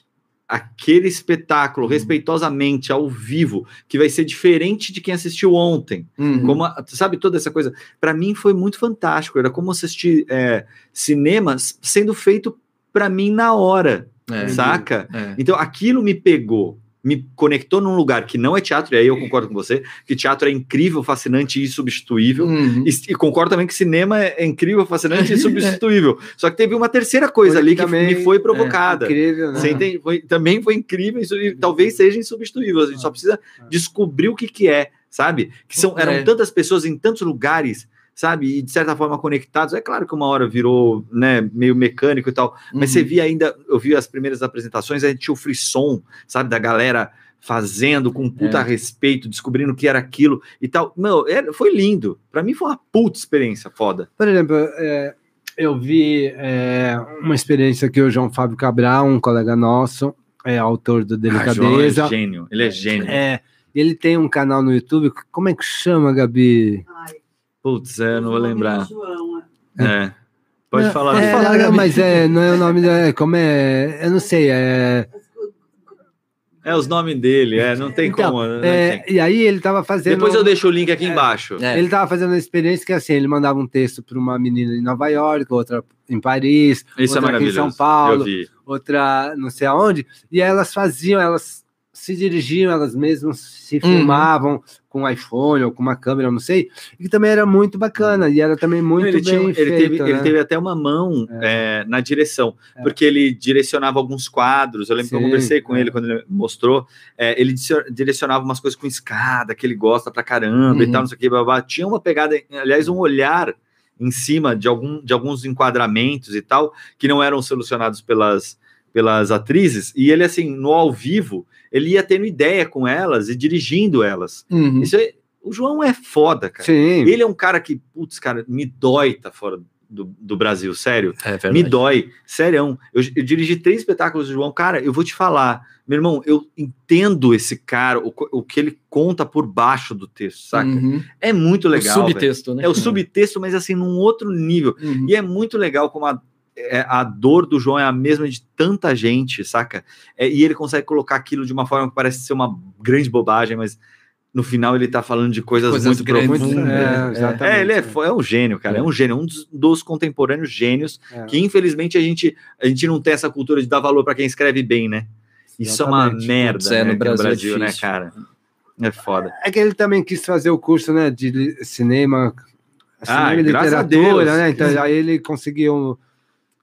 aquele espetáculo
Uhum.
respeitosamente ao vivo, que vai ser diferente de quem assistiu ontem.
Uhum.
Como a- sabe toda essa coisa? Para mim foi muito fantástico. Era como assistir é, cinemas sendo feito para mim na hora,
É.
saca?
É.
Então aquilo me pegou. Me conectou num lugar que não é teatro, e aí eu concordo com você, que teatro é incrível, fascinante e insubstituível.
Uhum.
E, e concordo também que cinema é incrível, fascinante e insubstituível. Só que teve uma terceira coisa
Foi
ali que
também,
me foi provocada.
Incrível, né?
Entende? Foi- também foi incrível e talvez seja insubstituível. A gente só precisa descobrir o que, que é, sabe? Que são, eram
É.
tantas pessoas em tantos lugares, sabe? E de certa forma conectados. É claro que uma hora virou né, meio mecânico e tal, mas
Uhum.
você via ainda, eu vi as primeiras apresentações, aí tinha o frisson, sabe? Da galera fazendo com puta
É.
respeito, descobrindo o que era aquilo e tal. Meu, era- foi lindo. Pra mim foi uma puta experiência foda.
Por exemplo, é, eu vi é, uma experiência que o João Fábio Cabral, um colega nosso, é autor do
Ah, João é
Delicadeza.
gênio, ele é gênio.
É, ele tem um canal no YouTube. Como é que chama, Gabi?
Ai,
Putz, é, não vou lembrar.
João,
É. Pode
Não,
falar.
Pode
É,
falar,
Gabi.
mas é, não é o nome da. Como é? Eu não sei. É,
É os nomes dele, é, não tem
Então,
como. né,
é,
tem.
e aí ele tava fazendo.
Depois eu deixo o link aqui
É.
embaixo.
É.
Ele tava fazendo uma experiência que assim, ele mandava um texto para uma menina em Nova York, outra em Paris,
Isso é
outra aqui em. São Paulo, outra não sei aonde, e elas faziam, elas se dirigiam, elas mesmas se
Uhum.
filmavam com um iPhone ou com uma câmera, não sei, e que também era muito bacana, e era também muito
ele, tinha- ele
feito,
teve,
né?
ele teve até uma mão é, na direção, porque ele direcionava alguns quadros. Eu lembro que eu
Sim,
conversei com
é.
ele quando ele mostrou. é, ele direcionava umas coisas com escada, que ele gosta pra caramba e
Uhum.
tal, não sei o que. Babá. Tinha uma pegada, aliás, um olhar em cima de, algum, de alguns enquadramentos e tal, que não eram solucionados pelas, pelas atrizes. E ele, assim, no ao vivo, ele ia tendo ideia com elas e dirigindo elas.
Uhum.
Isso é- o João é foda, cara.
Sim,
Ele é um cara que, putz, cara, me dói tá fora do, do Brasil, sério.
É.
Me dói, sério. Eu, eu dirigi três espetáculos do João. Cara, eu vou te falar, meu irmão, eu entendo esse cara, o, o que ele conta por baixo do texto, saca?
Uhum.
É muito legal.
o subtexto, né?
É o subtexto, mas assim, num outro nível.
Uhum.
E é muito legal como a, é, a dor do João é a mesma de tanta gente, saca? É, e ele consegue colocar aquilo de uma forma que parece ser uma grande bobagem, mas no final ele tá falando de coisas,
Coisas
muito
grandes,
profundas.
é,
É.
exatamente.
É, ele é, é um gênio, cara. É. um gênio, um dos, dos contemporâneos gênios
É.
que infelizmente a gente, a gente não tem essa cultura de dar valor para quem escreve bem, né? Isso é uma merda,
é,
né,
no
aqui
Brasil é
né, cara? É foda.
É que ele também quis fazer o curso, né, de li- cinema,
Ah,
cinema e literatura, né? Então aí ele conseguiu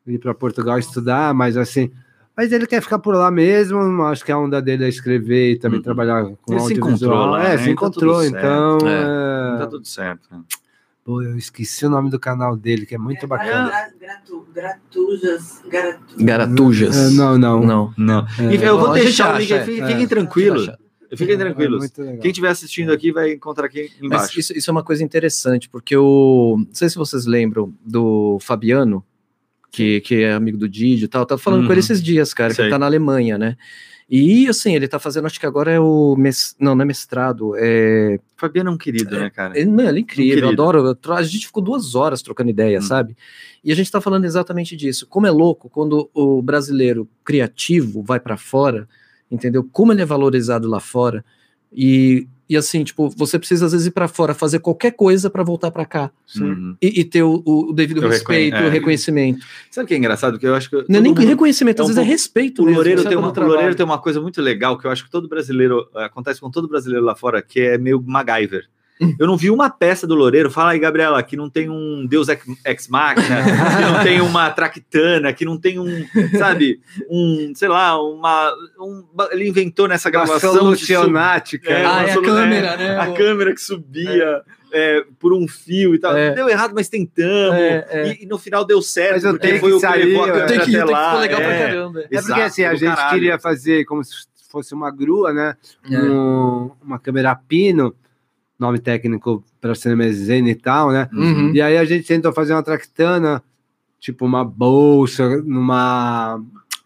ir para Portugal estudar, mas assim, mas ele quer ficar por lá mesmo. Acho que a onda dele é escrever e também
Uhum.
trabalhar com
Ele se
audiovisual.
encontrou lá,
é,
né?
se
Tá
encontrou.
certo.
Então,
É.
é...
Tá tudo certo.
Pô, eu esqueci o nome do canal dele, que é muito
É,
bacana.
gra- gratu- Gratujas. Garatu,
Garatujas.
É, não, não.
Não.
Não.
É.
Eu vou deixar o link
acha,
aí,
é.
fiquem tranquilos. Fiquem
É
tranquilos.
legal.
Quem estiver assistindo aqui vai encontrar aqui
Mas
embaixo.
isso, isso é uma coisa interessante, porque o. Não sei se vocês lembram do Fabiano, que, que é amigo do Didi e tal. Tava falando
Uhum.
com ele esses dias, cara, que
Sei.
ele tá na Alemanha, né? E assim, ele tá fazendo, acho que agora é o. Mes... Não, não é mestrado. É...
Fabiano é um querido, né, cara?
Ele, não, ele é incrível, eu
querido.
adoro. eu A gente ficou duas horas trocando ideia,
Hum.
sabe? E a gente tá falando exatamente disso. Como é louco quando o brasileiro criativo vai para fora, entendeu? Como ele é valorizado lá fora. E, e assim, tipo, você precisa às vezes ir para fora fazer qualquer coisa para voltar para cá
Uhum.
e, e ter o, o devido
O
respeito,
reconhe- é.
o reconhecimento.
Sabe o que é engraçado? Porque eu acho que.
Não é nem
mundo-
reconhecimento,
é
às
um
vezes é
pouco-
respeito.
O Loureiro,
sabe,
tem uma, o. Loureiro tem uma coisa muito legal que eu acho que todo brasileiro acontece com todo brasileiro lá fora, que é meio MacGyver. Eu não vi uma peça do Loureiro. Fala aí, Gabriela, que não tem um Deus Ex Machina, que não tem uma Tractana, que não tem um, sabe, um, sei lá, uma. Um, ele inventou nessa
Uma
gravação. de
solucionática.
É,
Ah,
uma
é a câmera, né?
A câmera que subia é, por um fio e tal.
É.
Deu errado, mas tentamos.
É, é.
E, e no final deu certo,
Mas o
porque
take
foi o que levou a
é.
câmera
que
até
que
lá.
ficou legal pra
é.
caramba.
É porque
Exato,
assim, a gente
caralho.
queria fazer como se fosse uma grua, né?
É.
Um- uma câmera pino, nome técnico para cinema zenital, né?
Uhum.
E aí a gente tentou fazer uma tractana, tipo uma bolsa, numa.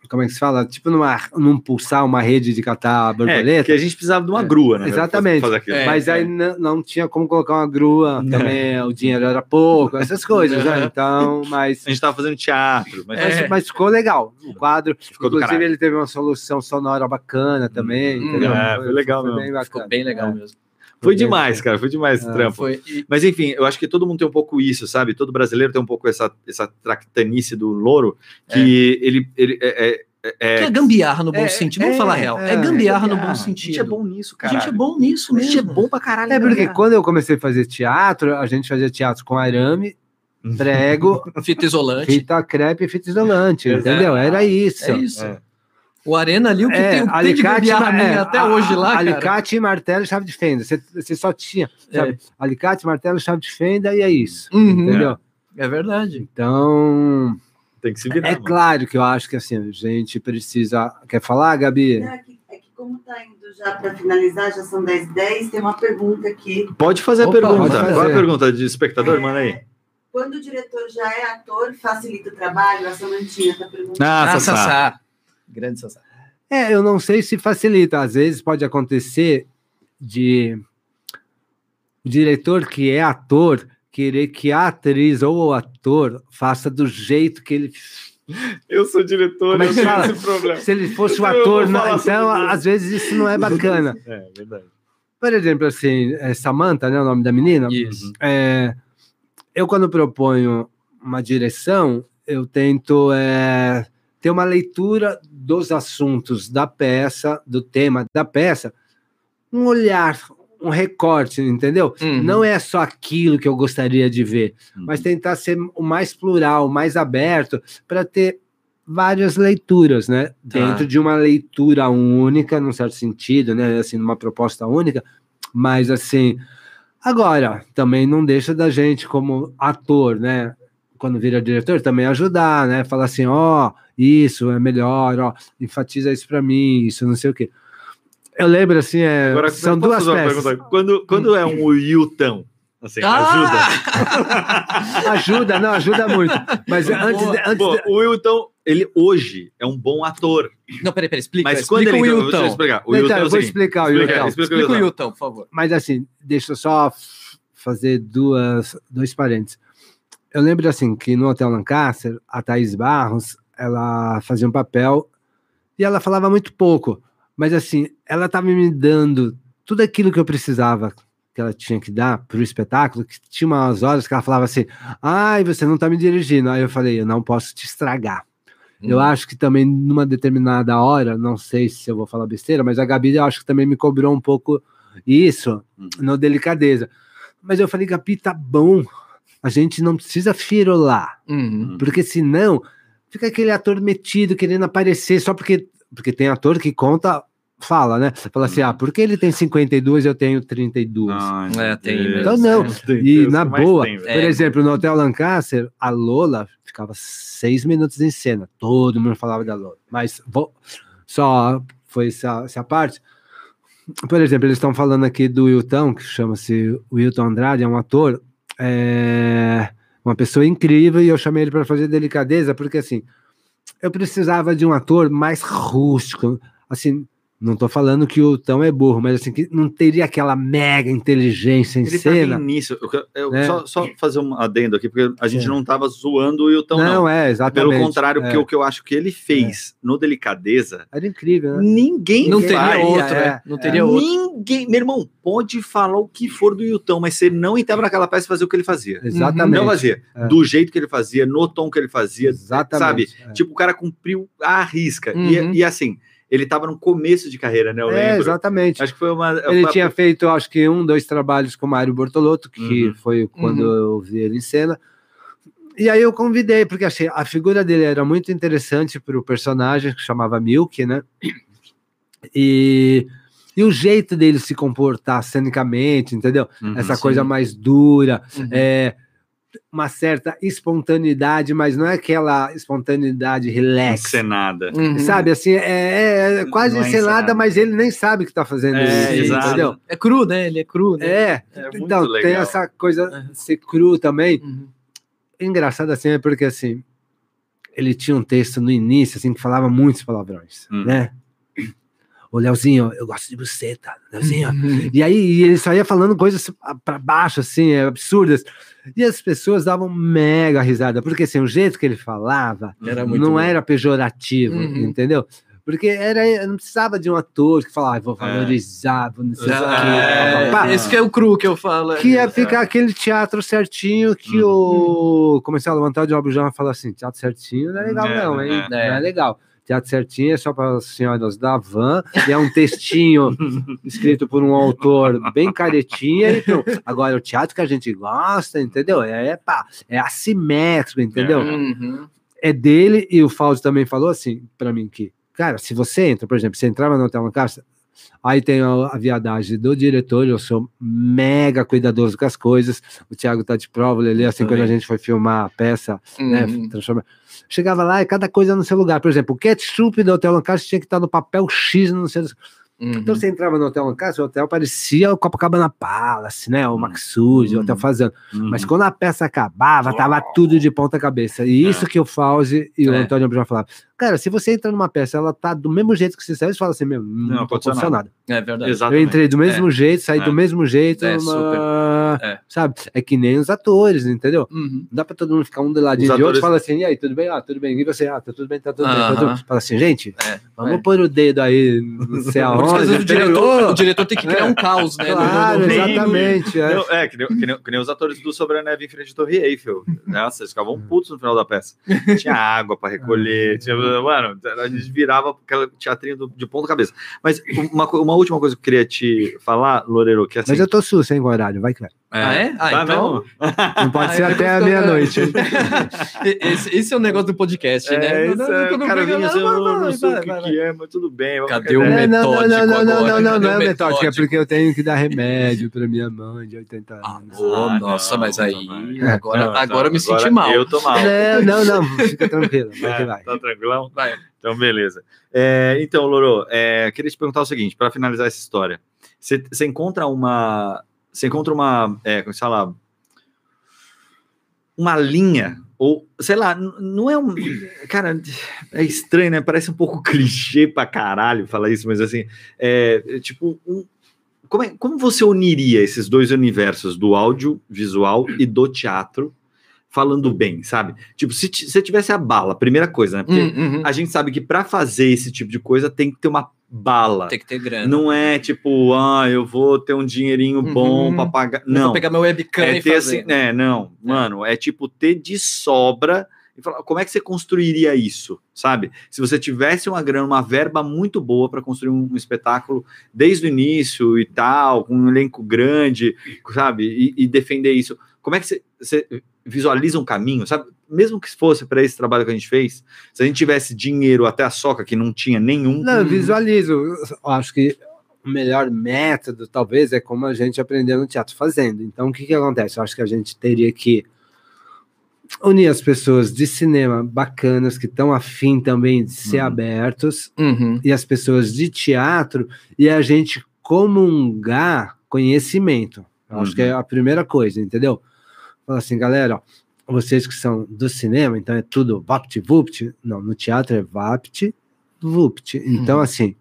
Como é que se fala? Tipo numa, num pulsar, uma rede de catar
É,
borboleta.
que a gente precisava de uma
É.
grua, né?
Exatamente.
fazer.
É.
mas aí n- não tinha como colocar uma grua, também o dinheiro era pouco, essas coisas, né? Então, mas,
A gente tava fazendo teatro, mas
É.
mas, mas ficou legal. O quadro,
ficou
inclusive, ele teve uma solução sonora bacana também,
Hum,
entendeu?
é, foi legal
foi
mesmo.
bem bacana.
Ficou bem legal
É.
mesmo.
Foi demais, cara. Foi demais esse
É,
trampo.
Foi.
Mas enfim, eu acho que todo mundo tem um pouco isso, sabe? Todo brasileiro tem um pouco essa, essa tractanice do louro, que ele, ele é, é-
Que é gambiarra no bom
é,
sentido. Vamos
é,
falar real. É,
é,
gambiarra no
Ah,
bom
A
sentido.
gente é bom nisso,
A
cara.
gente é bom nisso
A gente é
mesmo.
bom pra caralho.
É porque quando eu comecei a fazer teatro, a gente fazia teatro com arame, prego,
Fita isolante.
fita crepe e fita isolante, entendeu? Era isso.
É isso.
É.
O Arena ali, o que
É,
tem, o que tem de
alicate, é,
até
a-
hoje lá, cara.
Alicate, martelo e chave de fenda. Você, você só tinha, sabe? Alicate, martelo, chave de fenda e é isso.
Uhum.
Entendeu?
É verdade.
Então,
Tem que se virar.
é
mano.
claro que eu acho que assim, a gente precisa. Quer falar, Gabi?
Não, é, que, é que como tá indo já para finalizar, já são 10 10 tem uma pergunta aqui.
Pode fazer
Opa,
a pergunta.
fazer.
Qual é a pergunta de espectador? Manda aí.
Quando o diretor já é ator, facilita o trabalho? A Samantinha está perguntando.
Ah,
Ah,
Sassá.
Grande Sassá.
É, eu não sei se facilita. Às vezes pode acontecer de o diretor que é ator querer que a atriz ou o ator faça do jeito que ele.
Eu sou diretor,
Como é
eu
que
tenho
fala?
esse problema.
Se ele fosse o ator, não- então às vezes isso não é bacana.
É, verdade.
Por exemplo, assim, é Samantha, né, o nome da menina?
Isso.
É, eu, quando proponho uma direção, eu tento é, ter uma leitura dos assuntos da peça, do tema da peça, um olhar, um recorte, entendeu?
Uhum.
Não é só aquilo que eu gostaria de ver,
Uhum.
mas tentar ser o mais plural, o mais aberto, para ter várias leituras, né?
Tá.
Dentro de uma leitura única, num certo sentido, né? Assim, numa proposta única, mas assim. Agora, também não deixa da gente, como ator, né? Quando vira diretor, também ajudar, né? Falar assim, ó, isso é melhor, ó, enfatiza isso para mim, isso não sei o quê. Eu lembro, assim, é,
Agora,
são
posso
duas peças.
Quando, quando é um Wilton, assim, ajuda.
Ah!
Ajuda, não, ajuda muito. Mas antes, de- antes de-
o Wilton, ele hoje é um bom ator.
Não, peraí, peraí, explica.
Mas quando
explica
ele
o
entrou, deixa eu
Wilton.
explicar. O
Então,
Wilton é
eu vou explicar o
explica,
Wilton.
explica o Wilton.
Wilton, por favor.
Mas assim, deixa eu só fazer duas, dois parênteses. Eu lembro assim que no Hotel Lancaster, a Thaís Barros, ela fazia um papel e ela falava muito pouco, mas assim, ela estava me dando tudo aquilo que eu precisava que ela tinha que dar para o espetáculo, que tinha umas horas que ela falava assim, ai, você não está me dirigindo. Aí eu falei, eu não posso te estragar. Eu
Hum.
acho que também numa determinada hora, não sei se eu vou falar besteira, mas a Gabi eu acho que também me cobrou um pouco isso
Uhum.
no delicadeza. Mas eu falei, Gabi, tá bom. A gente não precisa firolar,
Uhum.
porque senão fica aquele ator metido querendo aparecer só porque porque tem ator que conta, fala, né? Fala assim:
Uhum.
"Ah, porque ele tem 52 eu tenho 32".
Ai,
É, tem.
Então não.
Tem
E
Deus
na boa,
tem,
por
É.
exemplo, no Hotel Lancaster, a Lola ficava seis minutos em cena. Todo mundo falava da Lola. Mas vou, só foi essa, essa parte. Por exemplo, eles estão falando aqui do Wilton, que chama-se Wilton Andrade, é um ator, é uma pessoa incrível, e eu chamei ele para fazer delicadeza, porque assim, eu precisava de um ator mais rústico, assim. Não tô falando que o Wilton é burro, mas assim, que não teria aquela mega inteligência em
Ele tá
cena.
bem nisso. Eu, eu-
né?
só, só fazer um adendo aqui, porque a gente
Sim.
não tava zoando o Wilton, não.
não, é, exatamente.
Pelo contrário, porque
é.
o que eu acho que ele fez no Delicadeza,
Era incrível, né?
ninguém
Não
faz.
teria outro,
é,
né? Não
é.
teria outro.
Ninguém, meu irmão, pode falar o que for do Wilton, mas você não entrava naquela peça e fazia o que ele fazia.
Exatamente.
Não fazia.
É.
Do jeito que ele fazia, no tom que ele fazia,
Exatamente.
sabe?
é.
Tipo, o cara cumpriu a risca.
Uhum.
E, e assim, ele tava no começo de carreira, né? Eu
É,
lembro.
exatamente.
Acho que foi uma.
Ele
foi-
tinha feito, acho que um, dois trabalhos com o Mário Bortolotto, que
Uhum.
foi quando
Uhum.
eu vi ele em cena. E aí eu convidei, porque achei a figura dele era muito interessante para o personagem, que chamava Milk, né? E, e o jeito dele se comportar cenicamente, entendeu?
Uhum,
Essa
sim.
coisa mais dura,
Uhum.
é, uma certa espontaneidade, mas não é aquela espontaneidade relax.
encenada.
Uhum.
Sabe, assim, é, é quase
Não é
encenada,
encenada.
mas ele nem sabe que tá fazendo
É,
isso,
exato.
entendeu?
É cru, né? Ele é cru, né?
É,
É muito
então tem
legal.
essa coisa
Uhum.
de ser cru também.
Uhum.
Engraçado assim, é porque assim, ele tinha um texto no início, assim, que falava muitos palavrões,
Hum.
né? Ô, Leozinho, eu gosto de buceta, Leozinho.
Uhum.
E aí ele só ia falando coisas para baixo, assim, é, absurdas. E as pessoas davam mega risada, porque assim, o jeito que ele falava
Era
não
bom.
era pejorativo,
Uhum.
entendeu? Porque era, não precisava de um ator que falava, ah, vou valorizar, vou não sei o quê,
É,
pá, pá.
Esse que é o cru que eu falo.
que ia ficar aquele teatro certinho que o comercial levantar de Albujão e falar assim, teatro certinho não é legal
É,
não, hein?
é,
Não é legal. Teatro Certinho é só para as senhoras da van, e é um textinho escrito por um autor bem caretinha. Então, agora, o teatro que a gente gosta, entendeu? É, pá, é assimétrico, entendeu?
Uhum.
É dele, e o Fausto também falou assim para mim que, cara, se você entra, por exemplo, você entrava no Hotel Casa, Aí tem a, a viadagem do diretor, eu sou mega cuidadoso com as coisas. O Thiago tá de prova, ele assim, quando a gente foi filmar a peça, né?
Uhum.
Transforma... Chegava lá e cada coisa no seu lugar. Por exemplo, o ketchup do Hotel Lancaster tinha que estar no papel X no seu.
Uhum.
Então você entrava no Hotel Lancaster, o hotel parecia o Copacabana Palace, né? O Maxud, o Hotel Fazenda.
Uhum.
Mas quando a peça acabava, tava tudo de ponta cabeça. E isso que o Fauzi e o
É.
Antônio Abrão falavam. Cara, se você entra numa peça, ela tá do mesmo jeito que você saiu, você fala assim, meu, não,
Não aconteceu
nada.
É verdade.
Eu
Exatamente.
entrei do mesmo jeito, saí
É.
do mesmo jeito,
É,
numa-
super. É.
sabe? É que nem os atores, entendeu?
Uhum.
Não dá pra todo mundo ficar um do ladinho
Os
de outro
atores-
e fala assim, e aí, tudo bem? Ah, tudo bem. E você? Ah, tá tudo bem, tá tudo bem, tá tudo. Fala assim, gente,
É.
vamos
É.
pôr o dedo aí, não sei aonde.
o diretor, o diretor tem que criar um caos, né? no- no-
Claro,
no- no-
exatamente. é.
É, que nem, que, nem, que nem os atores do Sobre a Neve em frente à Torre Eiffel. Nossa, eles ficavam putos no final da peça. Tinha água para recolher, tinha, mano, a gente virava aquele teatrinho do- de ponta cabeça. Mas uma, uma última coisa que eu queria te falar, Loureiro, que é assim.
Mas eu tô susto, hein, com o horário, vai que vai.
Ah, é? Ah,
Vai
então.
Não pode
Ah,
ser até a meia-noite.
esse, esse é o negócio do podcast, né?
É,
Não,
isso
não,
é,
quando
o cara assim,
vai,
eu
vai,
não sei
vai,
o que,
vai,
que é, mas tudo bem.
Cadê o.
É, não, não, não,
metódico
não, não,
agora,
não, não, não é metódico, é
metódico?
porque eu tenho que dar remédio pra minha mãe de 80
Ah,
anos.
pô,
Ah,
nossa,
não,
mas aí.
não,
não.
Agora,
Não,
agora eu me
não,
senti mal.
Eu tô mal.
Não, não, não, fica tranquilo, vai que
É,
vai.
Tá tranquilão?
Vai.
Então, beleza. É, então, Loro, é, queria te perguntar o seguinte, para finalizar essa história. Você encontra uma. Você encontra uma. É, como se fala? Uma linha, ou sei lá, não é um. Cara, é estranho, né? Parece um pouco clichê pra caralho falar isso, mas assim, é é tipo. Um, como, é- como você uniria esses dois universos, do audiovisual e do teatro, falando bem, sabe? Tipo, se você tivesse a bala, primeira coisa, né? Porque
Hum, uhum.
a gente sabe que para fazer esse tipo de coisa tem que ter uma bala.
Tem que ter grana.
Não é tipo, ah, eu vou ter um dinheirinho bom
Uhum.
para pagar.
Eu
Não.
Vou pegar meu webcam
É
e
ter
fazer.
assim, né? Não, mano, é tipo ter de sobra e falar, como é que você construiria isso, sabe? Se você tivesse uma grana, uma verba muito boa para construir um, um espetáculo desde o início e tal, com um elenco grande, sabe? E, e defender isso. Como é que você, você visualiza um caminho, sabe? Mesmo que fosse para esse trabalho que a gente fez, se a gente tivesse dinheiro até a soca, que não tinha nenhum,
Não, eu visualizo. Eu acho que o melhor método, talvez, é como a gente aprendeu no teatro fazendo. Então, o que, que acontece? Eu acho que a gente teria que unir as pessoas de cinema bacanas, que estão afim também de ser
Uhum.
abertos,
Uhum.
e as pessoas de teatro, e a gente comungar conhecimento. Eu acho
Uhum.
que é a primeira coisa, entendeu? Fala assim, galera, ó, vocês que são do cinema, então é tudo vapt-vupt. Não, no teatro é vapt-vupt. Então,
Uhum.
assim,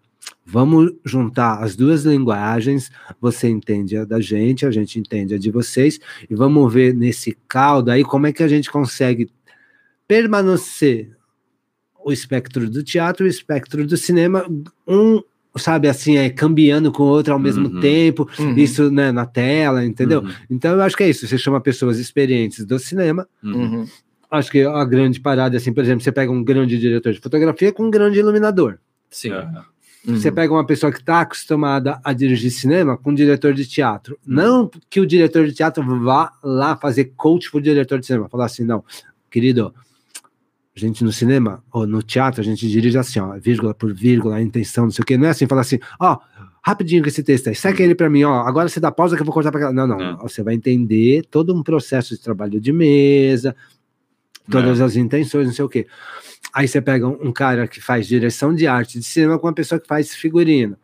vamos juntar as duas linguagens. Você entende a da gente, a gente entende a de vocês, e vamos ver nesse caldo aí como é que a gente consegue permanecer o espectro do teatro e o espectro do cinema, um, sabe, assim, é cambiando com o outro ao mesmo
Uhum.
tempo,
Uhum.
isso né, na tela, entendeu?
Uhum,
Então eu acho que é isso. Você chama pessoas experientes do cinema.
uhum.
Uhum.
Acho que a grande parada, assim, por exemplo, você pega um grande diretor de fotografia com um grande iluminador.
Sim.
É.
Uhum.
Você pega uma pessoa que está acostumada a dirigir cinema com um diretor de teatro. Não que o diretor de teatro vá lá fazer coach pro diretor de cinema. Falar assim, não, querido, a gente no cinema, ou no teatro, a gente dirige assim, ó, vírgula por vírgula, a intenção, não sei o quê. Não é assim, falar assim, ó, rapidinho com esse texto aí, segue ele para mim, ó, agora você dá pausa que eu vou cortar para cá. Não, não,
Não.
você vai entender todo um processo de trabalho de mesa, todas as intenções, não sei o quê. Aí você pega um, cara que faz direção de arte de cinema com uma pessoa que faz figurino.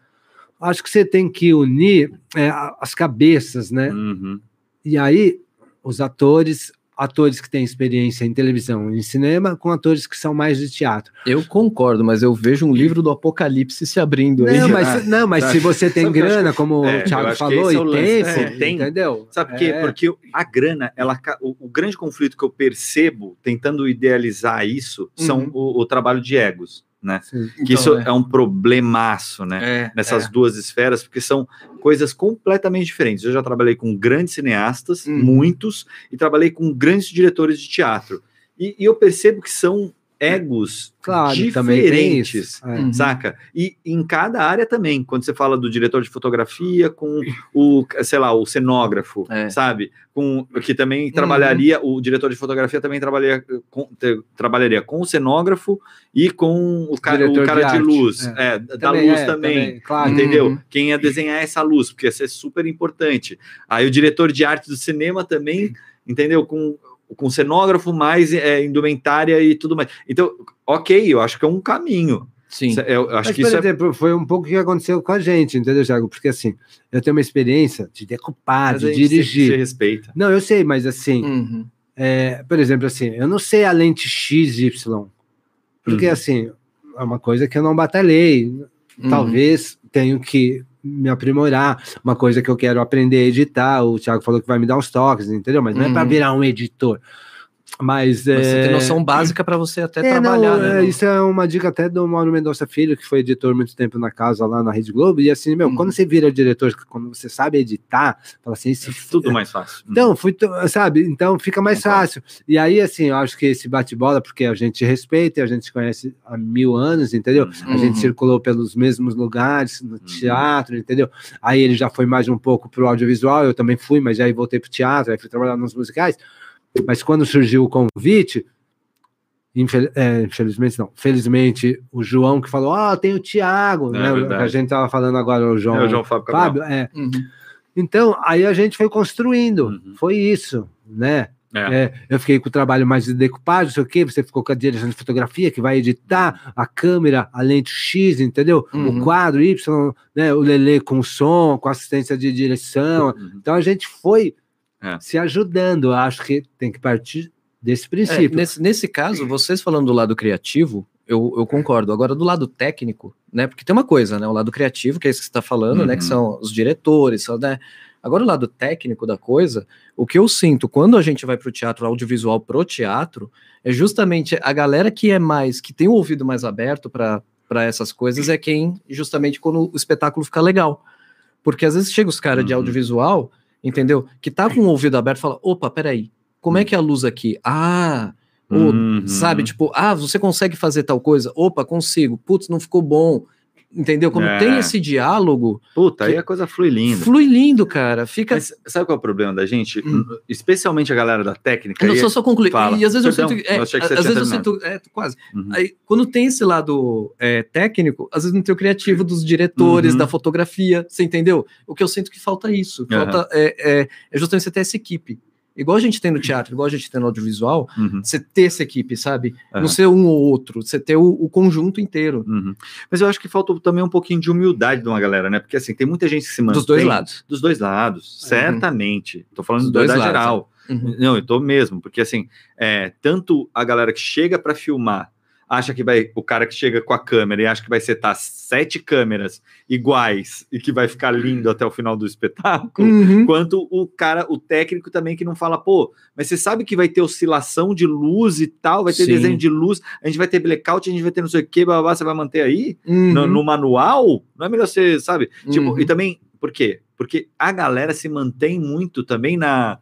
Acho que você tem que unir é, as cabeças, né?
Uhum.
E aí, os atores, atores que têm experiência em televisão e em cinema, com atores que são mais de teatro.
Eu concordo, mas eu vejo um livro do Apocalipse se abrindo aí.
Não, mas, não, mas
tá.
se você tem
Sabe o que eu
grana, como
É,
o Thiago
que
falou, e
é
tempo,
né? Você tem-
entendeu?
Sabe por quê?
É.
Porque a grana, ela, o, o grande conflito que eu percebo tentando idealizar isso são
Uhum.
o, o trabalho de egos, né?
Sim.
Que
Então,
isso
né?
é um problemaço, né?
É,
Nessas
é.
duas esferas, porque são coisas completamente diferentes. Eu já trabalhei com grandes cineastas,
Uhum.
muitos, e trabalhei com grandes diretores de teatro. E, e eu percebo que são egos
Claro, também
diferentes.
isso. É.
Uhum.
Saca? E em cada área também, quando você fala do diretor de fotografia com o, sei lá, o cenógrafo,
É.
sabe? Com que também trabalharia, o diretor de fotografia também trabalharia com, te- trabalharia com o cenógrafo e com o cara, o cara
de
de, luz,
é.
é, da
Também
luz
é,
também.
claro.
Entendeu?
Uhum.
Quem ia desenhar essa luz, porque ia ser super importante. Aí o diretor de arte do cinema também, entendeu? Com, com cenógrafo, mais é, indumentária e tudo mais. Então, ok, eu acho que é um caminho.
Sim.
Eu, eu acho
Mas,
que
por
isso é
exemplo, foi um pouco o que aconteceu com a gente, entendeu, Thiago? Porque assim, eu tenho uma experiência de decupar,
Mas
de
a gente se-
dirigir.
Se respeita.
Não, eu sei, mas assim,
Uhum.
é, por exemplo, assim, eu não sei a lente XY, porque
Uhum.
assim, é uma coisa que eu não batalhei.
Uhum.
Talvez tenho que me aprimorar, uma coisa que eu quero aprender a editar. O Thiago falou que vai me dar uns toques, entendeu? Mas não é para
Uhum.
virar um editor. Mas,
Mas Você
é...
tem noção básica para você até
É,
trabalhar,
não,
né?
é, Isso é uma dica até do Mauro Mendonça Filho, que foi editor muito tempo na casa lá na Rede Globo. E assim, meu,
Uhum.
quando você vira diretor, quando você sabe editar, fala assim, esse
É tudo mais fácil.
então, fui, sabe? Então fica mais fácil. E aí, assim, eu acho que esse bate-bola, porque a gente respeita, a gente se conhece há mil anos, entendeu? A
Uhum.
gente circulou pelos mesmos lugares, no teatro, entendeu? Aí ele já foi mais um pouco pro audiovisual, eu também fui, mas aí voltei pro teatro, aí fui trabalhar nos musicais. Mas quando surgiu o convite, infel- é, infelizmente não, felizmente, o João que falou, ó, tem o Thiago,
É
né?
verdade.
A gente tava falando agora, o João,
É o João Fábio.
Fábio, é.
Uhum.
Então, aí a gente foi construindo,
Uhum.
foi isso, né?
É.
É, eu fiquei com o trabalho mais de decupagem, não sei o quê, você ficou com a direção de fotografia, que vai editar a câmera, a lente X, entendeu?
Uhum.
O quadro Y, né? O Lele com som, com assistência de direção.
Uhum.
Então a gente foi
É.
se ajudando. Eu acho que tem que partir desse
É,
princípio.
nesse, nesse caso, vocês falando do lado criativo, eu, eu concordo. Agora, do lado técnico, né? Porque tem uma coisa, né? O lado criativo, que é isso que você está falando, né?
Uhum.
Que são os diretores, são, né? Agora, o lado técnico da coisa, o que eu sinto quando a gente vai para o teatro audiovisual pro teatro, é justamente a galera que é mais, que tem o ouvido mais aberto para essas coisas, é quem, justamente, quando o espetáculo fica legal. Porque às vezes chega os caras de
Uhum.
audiovisual, entendeu? Que tá com o ouvido aberto e fala: opa, peraí, como é que é a luz aqui? Ah,
Uhum.
sabe? Tipo, ah, você consegue fazer tal coisa? Opa, consigo. Putz, não ficou bom. Entendeu? Quando
É.
tem esse diálogo,
Puta, aí a coisa flui lindo.
flui lindo, cara. Fica.
Mas sabe qual é o problema da gente?
Hum.
Especialmente a galera da técnica.
Não sou só concluir.
Fala.
E às vezes
Perdão,
eu sinto. É,
eu que você
às vezes eu sinto. É, quase.
Uhum.
Aí, quando tem esse lado é, técnico, às vezes não tem o criativo dos diretores,
Uhum.
da fotografia, você entendeu? O que eu sinto que falta isso. Falta, é, é, é justamente você ter essa equipe. Igual a gente tem no teatro, igual a gente tem no audiovisual,
Uhum.
você ter essa equipe, sabe?
Aham.
Não ser um ou outro, você ter o, o conjunto inteiro.
Uhum. Mas eu acho que faltou também um pouquinho de humildade de uma galera, né? Porque assim, tem muita gente que se mantém.
Dos dois lados.
Dos dois lados, certamente. Tô falando
Dos
do
dois
da
lados,
geral.
Uhum.
Não, eu tô mesmo, porque assim, é, tanto a galera que chega para filmar acha que vai, o cara que chega com a câmera e acha que vai setar sete câmeras iguais e que vai ficar lindo até o final do espetáculo,
Uhum.
quanto o cara, o técnico também que não fala, pô, mas você sabe que vai ter oscilação de luz e tal, vai ter
Sim.
desenho de luz, a gente vai ter blackout, a gente vai ter não sei o que, blá, blá, blá, você vai manter aí? No,
Uhum.
no manual? Não é melhor você, sabe? Tipo,
Uhum.
e também, por quê? Porque a galera se mantém muito também na,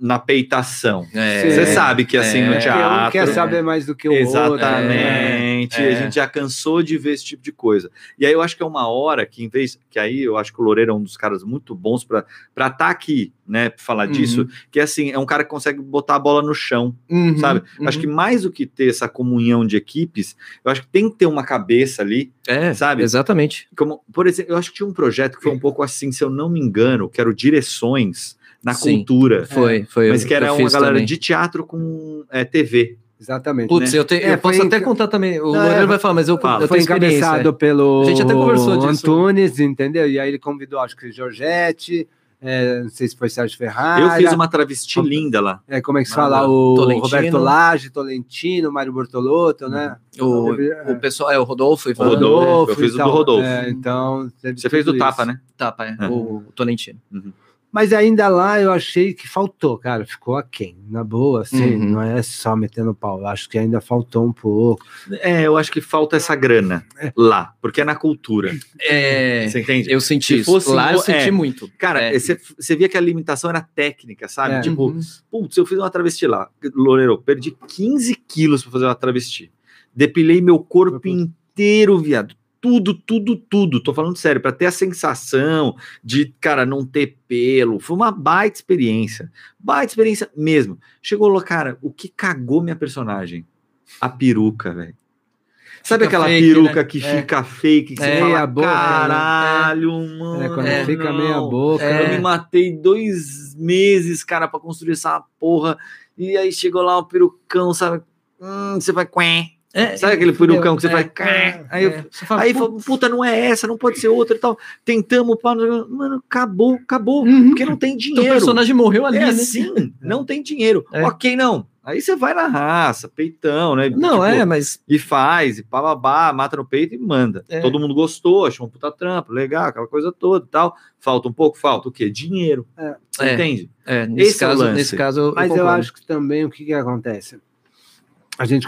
na peitação.
É,
Você sabe que assim
é,
no
Porque um
teatro.
quer saber mais do que o outro.
Exatamente.
É.
A gente já cansou de ver esse tipo de coisa. E aí eu acho que é uma hora que, em vez. Que aí eu acho que o Loureiro é um dos caras muito bons para estar aqui, né? Pra falar
Uhum.
disso. Que assim, é um cara que consegue botar a bola no chão,
Uhum,
sabe?
uhum.
Acho que mais do que ter essa comunhão de equipes, eu acho que tem que ter uma cabeça ali,
É,
sabe?
Exatamente.
Como, por exemplo, eu acho que tinha um projeto que foi um pouco assim, se eu não me engano, que era o Direções na
Sim.
Cultura.
Foi, foi.
Mas que era uma galera
também.
de teatro com é, TV.
Exatamente.
Putz,
né?
eu, te-
É,
eu posso
foi
até contar também. O
Não,
Loureiro
é,
vai falar, mas eu,
fala.
eu
Foi encabeçado
é.
pelo
A gente até conversou disso.
Antunes, entendeu? E aí ele convidou, acho que Giorgetti, é, não sei se foi Sérgio Ferrari.
eu fiz uma travesti linda lá.
É, como é que se
Ah,
fala? O
Tolentino.
Roberto Lage, Tolentino, Mário Bortolotto, né?
O,
É.
o pessoal, é o Rodolfo, Ivan,
Rodolfo. eu fiz o do
e tal.
Rodolfo.
É, então,
Você fez do Tapa, né?
Tapa, é,
É.
o Tolentino.
Mas ainda lá eu achei que faltou, cara. Ficou aquém. Na boa, assim,
Uhum.
não é só metendo pau. Eu acho que ainda faltou um pouco.
É, eu acho que falta essa grana lá, porque é na cultura.
É,
Você entende?
eu senti
Se
isso.
fosse
Lá eu
no-
senti
é.
muito.
Cara,
É.
você você via que a limitação era técnica, sabe?
É.
Tipo,
Uhum.
putz, eu fiz uma travesti lá, Loureiro, perdi 15 quilos pra fazer uma travesti. Depilei meu corpo inteiro, viado. Tudo, tudo, tudo. Tô falando sério, pra ter a sensação de, cara, não ter pelo. Foi uma baita experiência. Baita experiência mesmo. Chegou lá, cara, o que cagou minha personagem? A peruca, velho. Sabe
Fica
aquela
fake,
peruca
né?
que
É.
fica fake, que você
É,
fala,
a boca, né?
caralho, mano.
É, quando
É,
fica
não."
meia boca.
É.
Eu me matei dois meses, cara, pra construir essa porra. E aí chegou lá o perucão, sabe? Hum, você vai quen.
É,
Sabe aquele perucão que você
é,
faz?
é?
Aí, eu-
é. Você fala,
aí
"Pô,
falou, puta, não é essa, não pode ser outra e tal. Tentamos, pá, mano, acabou, acabou.
Uhum.
Porque não tem dinheiro.
personagem morreu ali,
é
né?
assim, não tem dinheiro.
É.
Ok, não. Aí você vai na raça, peitão, né?
Não,
Tipo,
é, mas
E faz, e bababá, mata no peito e manda.
É.
Todo mundo gostou, achou um puta trampo, legal, aquela coisa toda e tal. Falta um pouco, falta o quê? Dinheiro. Você
É.
entende?
é, nesse,
Esse é o
caso,
lance.
nesse caso eu,
Mas eu,
concordo.
acho que também o que, que acontece? A gente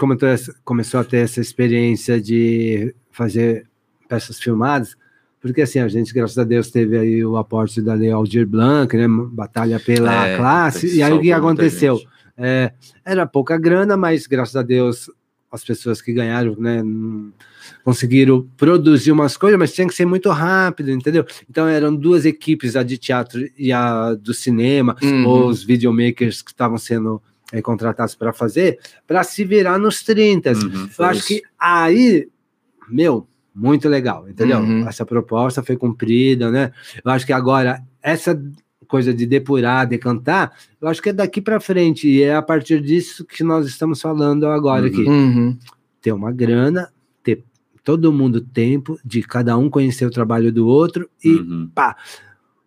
começou a ter essa experiência de fazer peças filmadas, porque assim, a gente, graças a Deus, teve aí o aporte da Lei Aldir Blanc, né? Batalha pela
É,
classe, e aí o que aconteceu? É, era pouca grana, mas graças a Deus as pessoas que ganharam, né, conseguiram produzir umas coisas, mas tinha que ser muito rápido, entendeu? Então eram duas equipes, a de teatro e a do cinema,
Uhum.
os videomakers que estavam sendo eh, contratados para fazer, para se virar nos 30.
Uhum,
Eu acho
isso.
que aí, meu, muito legal, entendeu?
Uhum.
Essa proposta foi cumprida, né? Eu acho que agora essa coisa de depurar, decantar, eu acho que é daqui para frente e é a partir disso que nós estamos falando agora
Uhum.
aqui.
Uhum.
Ter uma grana, ter todo mundo tempo de cada um conhecer o trabalho do outro e
Uhum.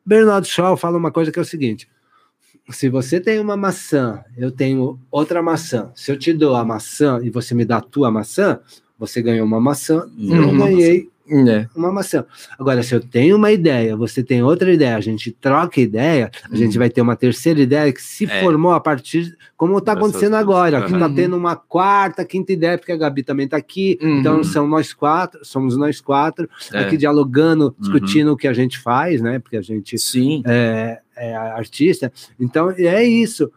Bernardo Shaw fala uma coisa que é o seguinte: se você tem uma maçã, eu tenho outra maçã. Se eu te dou a maçã e você me dá a tua maçã, você ganhou uma maçã,
Uhum.
eu ganhei
É.
uma maçã. Agora, se eu tenho uma ideia, você tem outra ideia, a gente troca ideia, a gente vai ter uma terceira ideia que se
É.
formou a partir, como está acontecendo agora, que está
Uhum.
tendo uma quarta, quinta ideia, porque a Gabi também está aqui,
Uhum.
então são nós quatro, somos nós quatro,
É.
aqui dialogando, discutindo o que a gente faz, né? Porque a gente
Sim.
é, é artista. Então, é isso.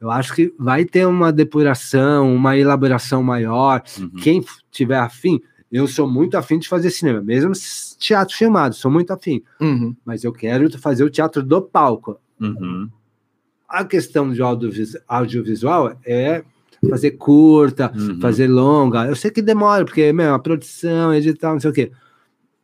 Eu acho que vai ter uma depuração, uma elaboração maior.
Uhum.
Quem tiver afim, eu sou muito afim de fazer cinema, mesmo teatro filmado, sou muito afim.
Uhum.
Mas eu quero fazer o teatro do palco.
Uhum.
A questão de audiovis- audiovisual é fazer curta,
Uhum.
fazer longa. Eu sei que demora, porque, meu, a produção, editar, não sei o quê.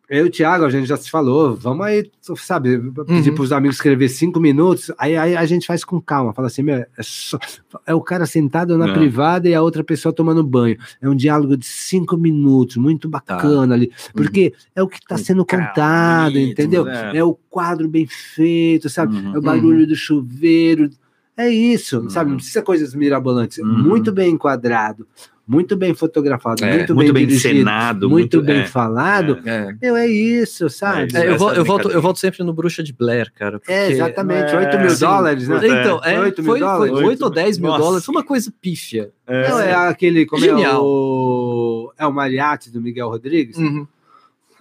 Eu e o Thiago, a gente já se falou, vamos aí, sabe, pedir
Uhum.
para os amigos escrever cinco minutos, aí, aí a gente faz com calma, fala assim, meu, é, só- é o cara sentado na
É.
privada e a outra pessoa tomando banho. É um diálogo de cinco minutos, muito bacana ali, porque é o que está sendo contado,
bonito,
entendeu?
é.
É o quadro bem feito, sabe?
Uhum.
É o barulho do chuveiro. É isso,
Uhum.
sabe? Não precisa coisas mirabolantes.
Uhum.
Muito bem enquadrado, muito bem fotografado,
É,
muito,
Muito bem
dirigido,
encenado.
muito, bem
é.
falado.
É.
Meu, é isso, sabe?
É,
É, eu,
Essa
eu volto, eu volto sempre no Bruxa de Blair, cara. porque-
É, exatamente.
É,
8 mil dólares, né?
Então, é,
Foi 8 mil
foi,
dólares?
foi 8 ou 10 mil
Nossa.
dólares, foi uma coisa pífia.
É.
Não, é aquele. Como
Genial.
É o, é o Mariachi do Miguel Rodrigues.
Uhum.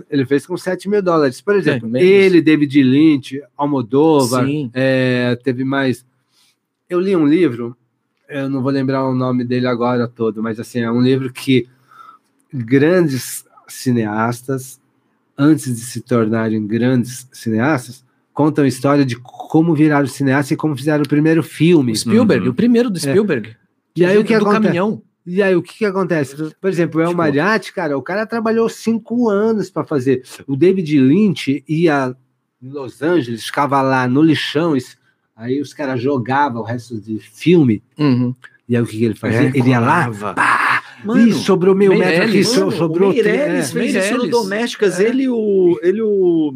Ele fez com 7 mil dólares. Por exemplo,
menos.
ele, David Lynch, Almodóvar,
Sim.
É, teve mais. Eu li um livro, eu não vou lembrar o nome dele agora todo, mas assim, é um livro que grandes cineastas, antes de se tornarem grandes cineastas, contam a história de como viraram cineasta e como fizeram o primeiro filme.
O Spielberg,
Uhum.
o primeiro do Spielberg.
E aí o que
do
acontece?
caminhão.
E aí, o que, que acontece? Por exemplo, o El
Tipo-
Mariachi, cara, o cara trabalhou cinco anos para fazer. O David Lynch ia em Los Angeles, ficava lá no lixão, isso- aí os caras jogavam o resto de filme,
Uhum.
e aí o que, que ele fazia? ele ia lá, pá,
Mano,
Ih, sobrou meio metro aqui,
Mano,
sobrou...
o Meirelles
é.
fez isso no
Meirelles.
Domésticas.
É.
Ele o. Ele o.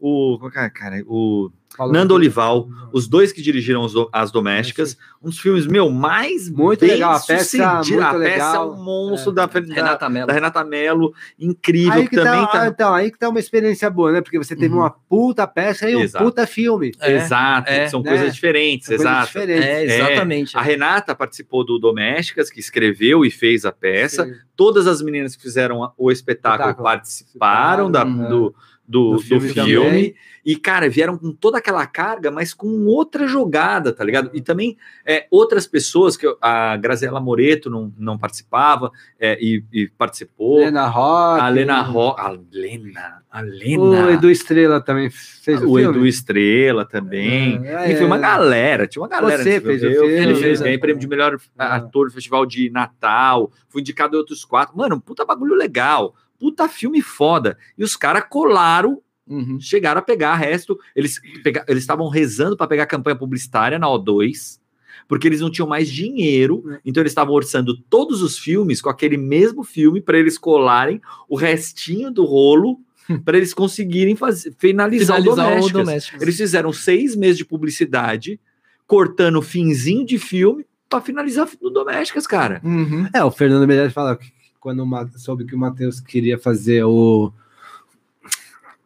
O. qual que é, Cara, o.
Paulo
Nando. Olival, os dois que dirigiram os As Domésticas, um dos filmes, meu, mais
Muito
bem
legal, a peça muito
A peça é
legal.
um monstro da, da,
Renata Mello.
da Renata Mello, incrível,
Aí
que
que,
também
tá,
tá...
então, aí que tá uma experiência boa, né? Porque você teve
Uhum.
uma puta peça e um
Exato.
puta filme.
É,
exato,
é,
são
né?
coisas diferentes,
São coisas
exato.
diferentes.
É, exatamente.
A Renata participou do Domésticas, que escreveu e fez a peça.
Sim.
Todas as meninas que fizeram o espetáculo,
Espetáculo.
participaram da-
Uhum.
do, do,
Do
do
filme
filme.
também.
E, cara, vieram com toda aquela carga, mas com outra jogada, tá ligado? E também é, outras pessoas, que a Graziela Moreto não, não participava é, e, e participou.
Lena Rock.
a Lena Ro... A Lena. A Lena.
O Edu Estrela também fez o,
o
filme.
Edu Estrela também.
É,
Enfim, uma
é.
galera, tinha uma galera.
Você fez o filme,
Ele fez,
é.
ganhei prêmio de melhor ator do Festival de Natal, fui indicado em outros quatro. Mano, um puta bagulho legal, puta filme foda. E os caras colaram,
Uhum.
chegaram a pegar resto. Eles pega- eles estavam rezando para pegar a campanha publicitária na O2, porque eles não tinham mais dinheiro,
É.
então eles estavam orçando todos os filmes com aquele mesmo filme para eles colarem o restinho do rolo. Para eles conseguirem fazer, finalizar, o
Finalizar o
Domésticas.
doméstico.
Eles fizeram seis meses de publicidade, cortando finzinho de filme para finalizar no Domésticas, cara.
Uhum.
É, o Fernando Meirelles fala que quando soube que o Matheus queria fazer o.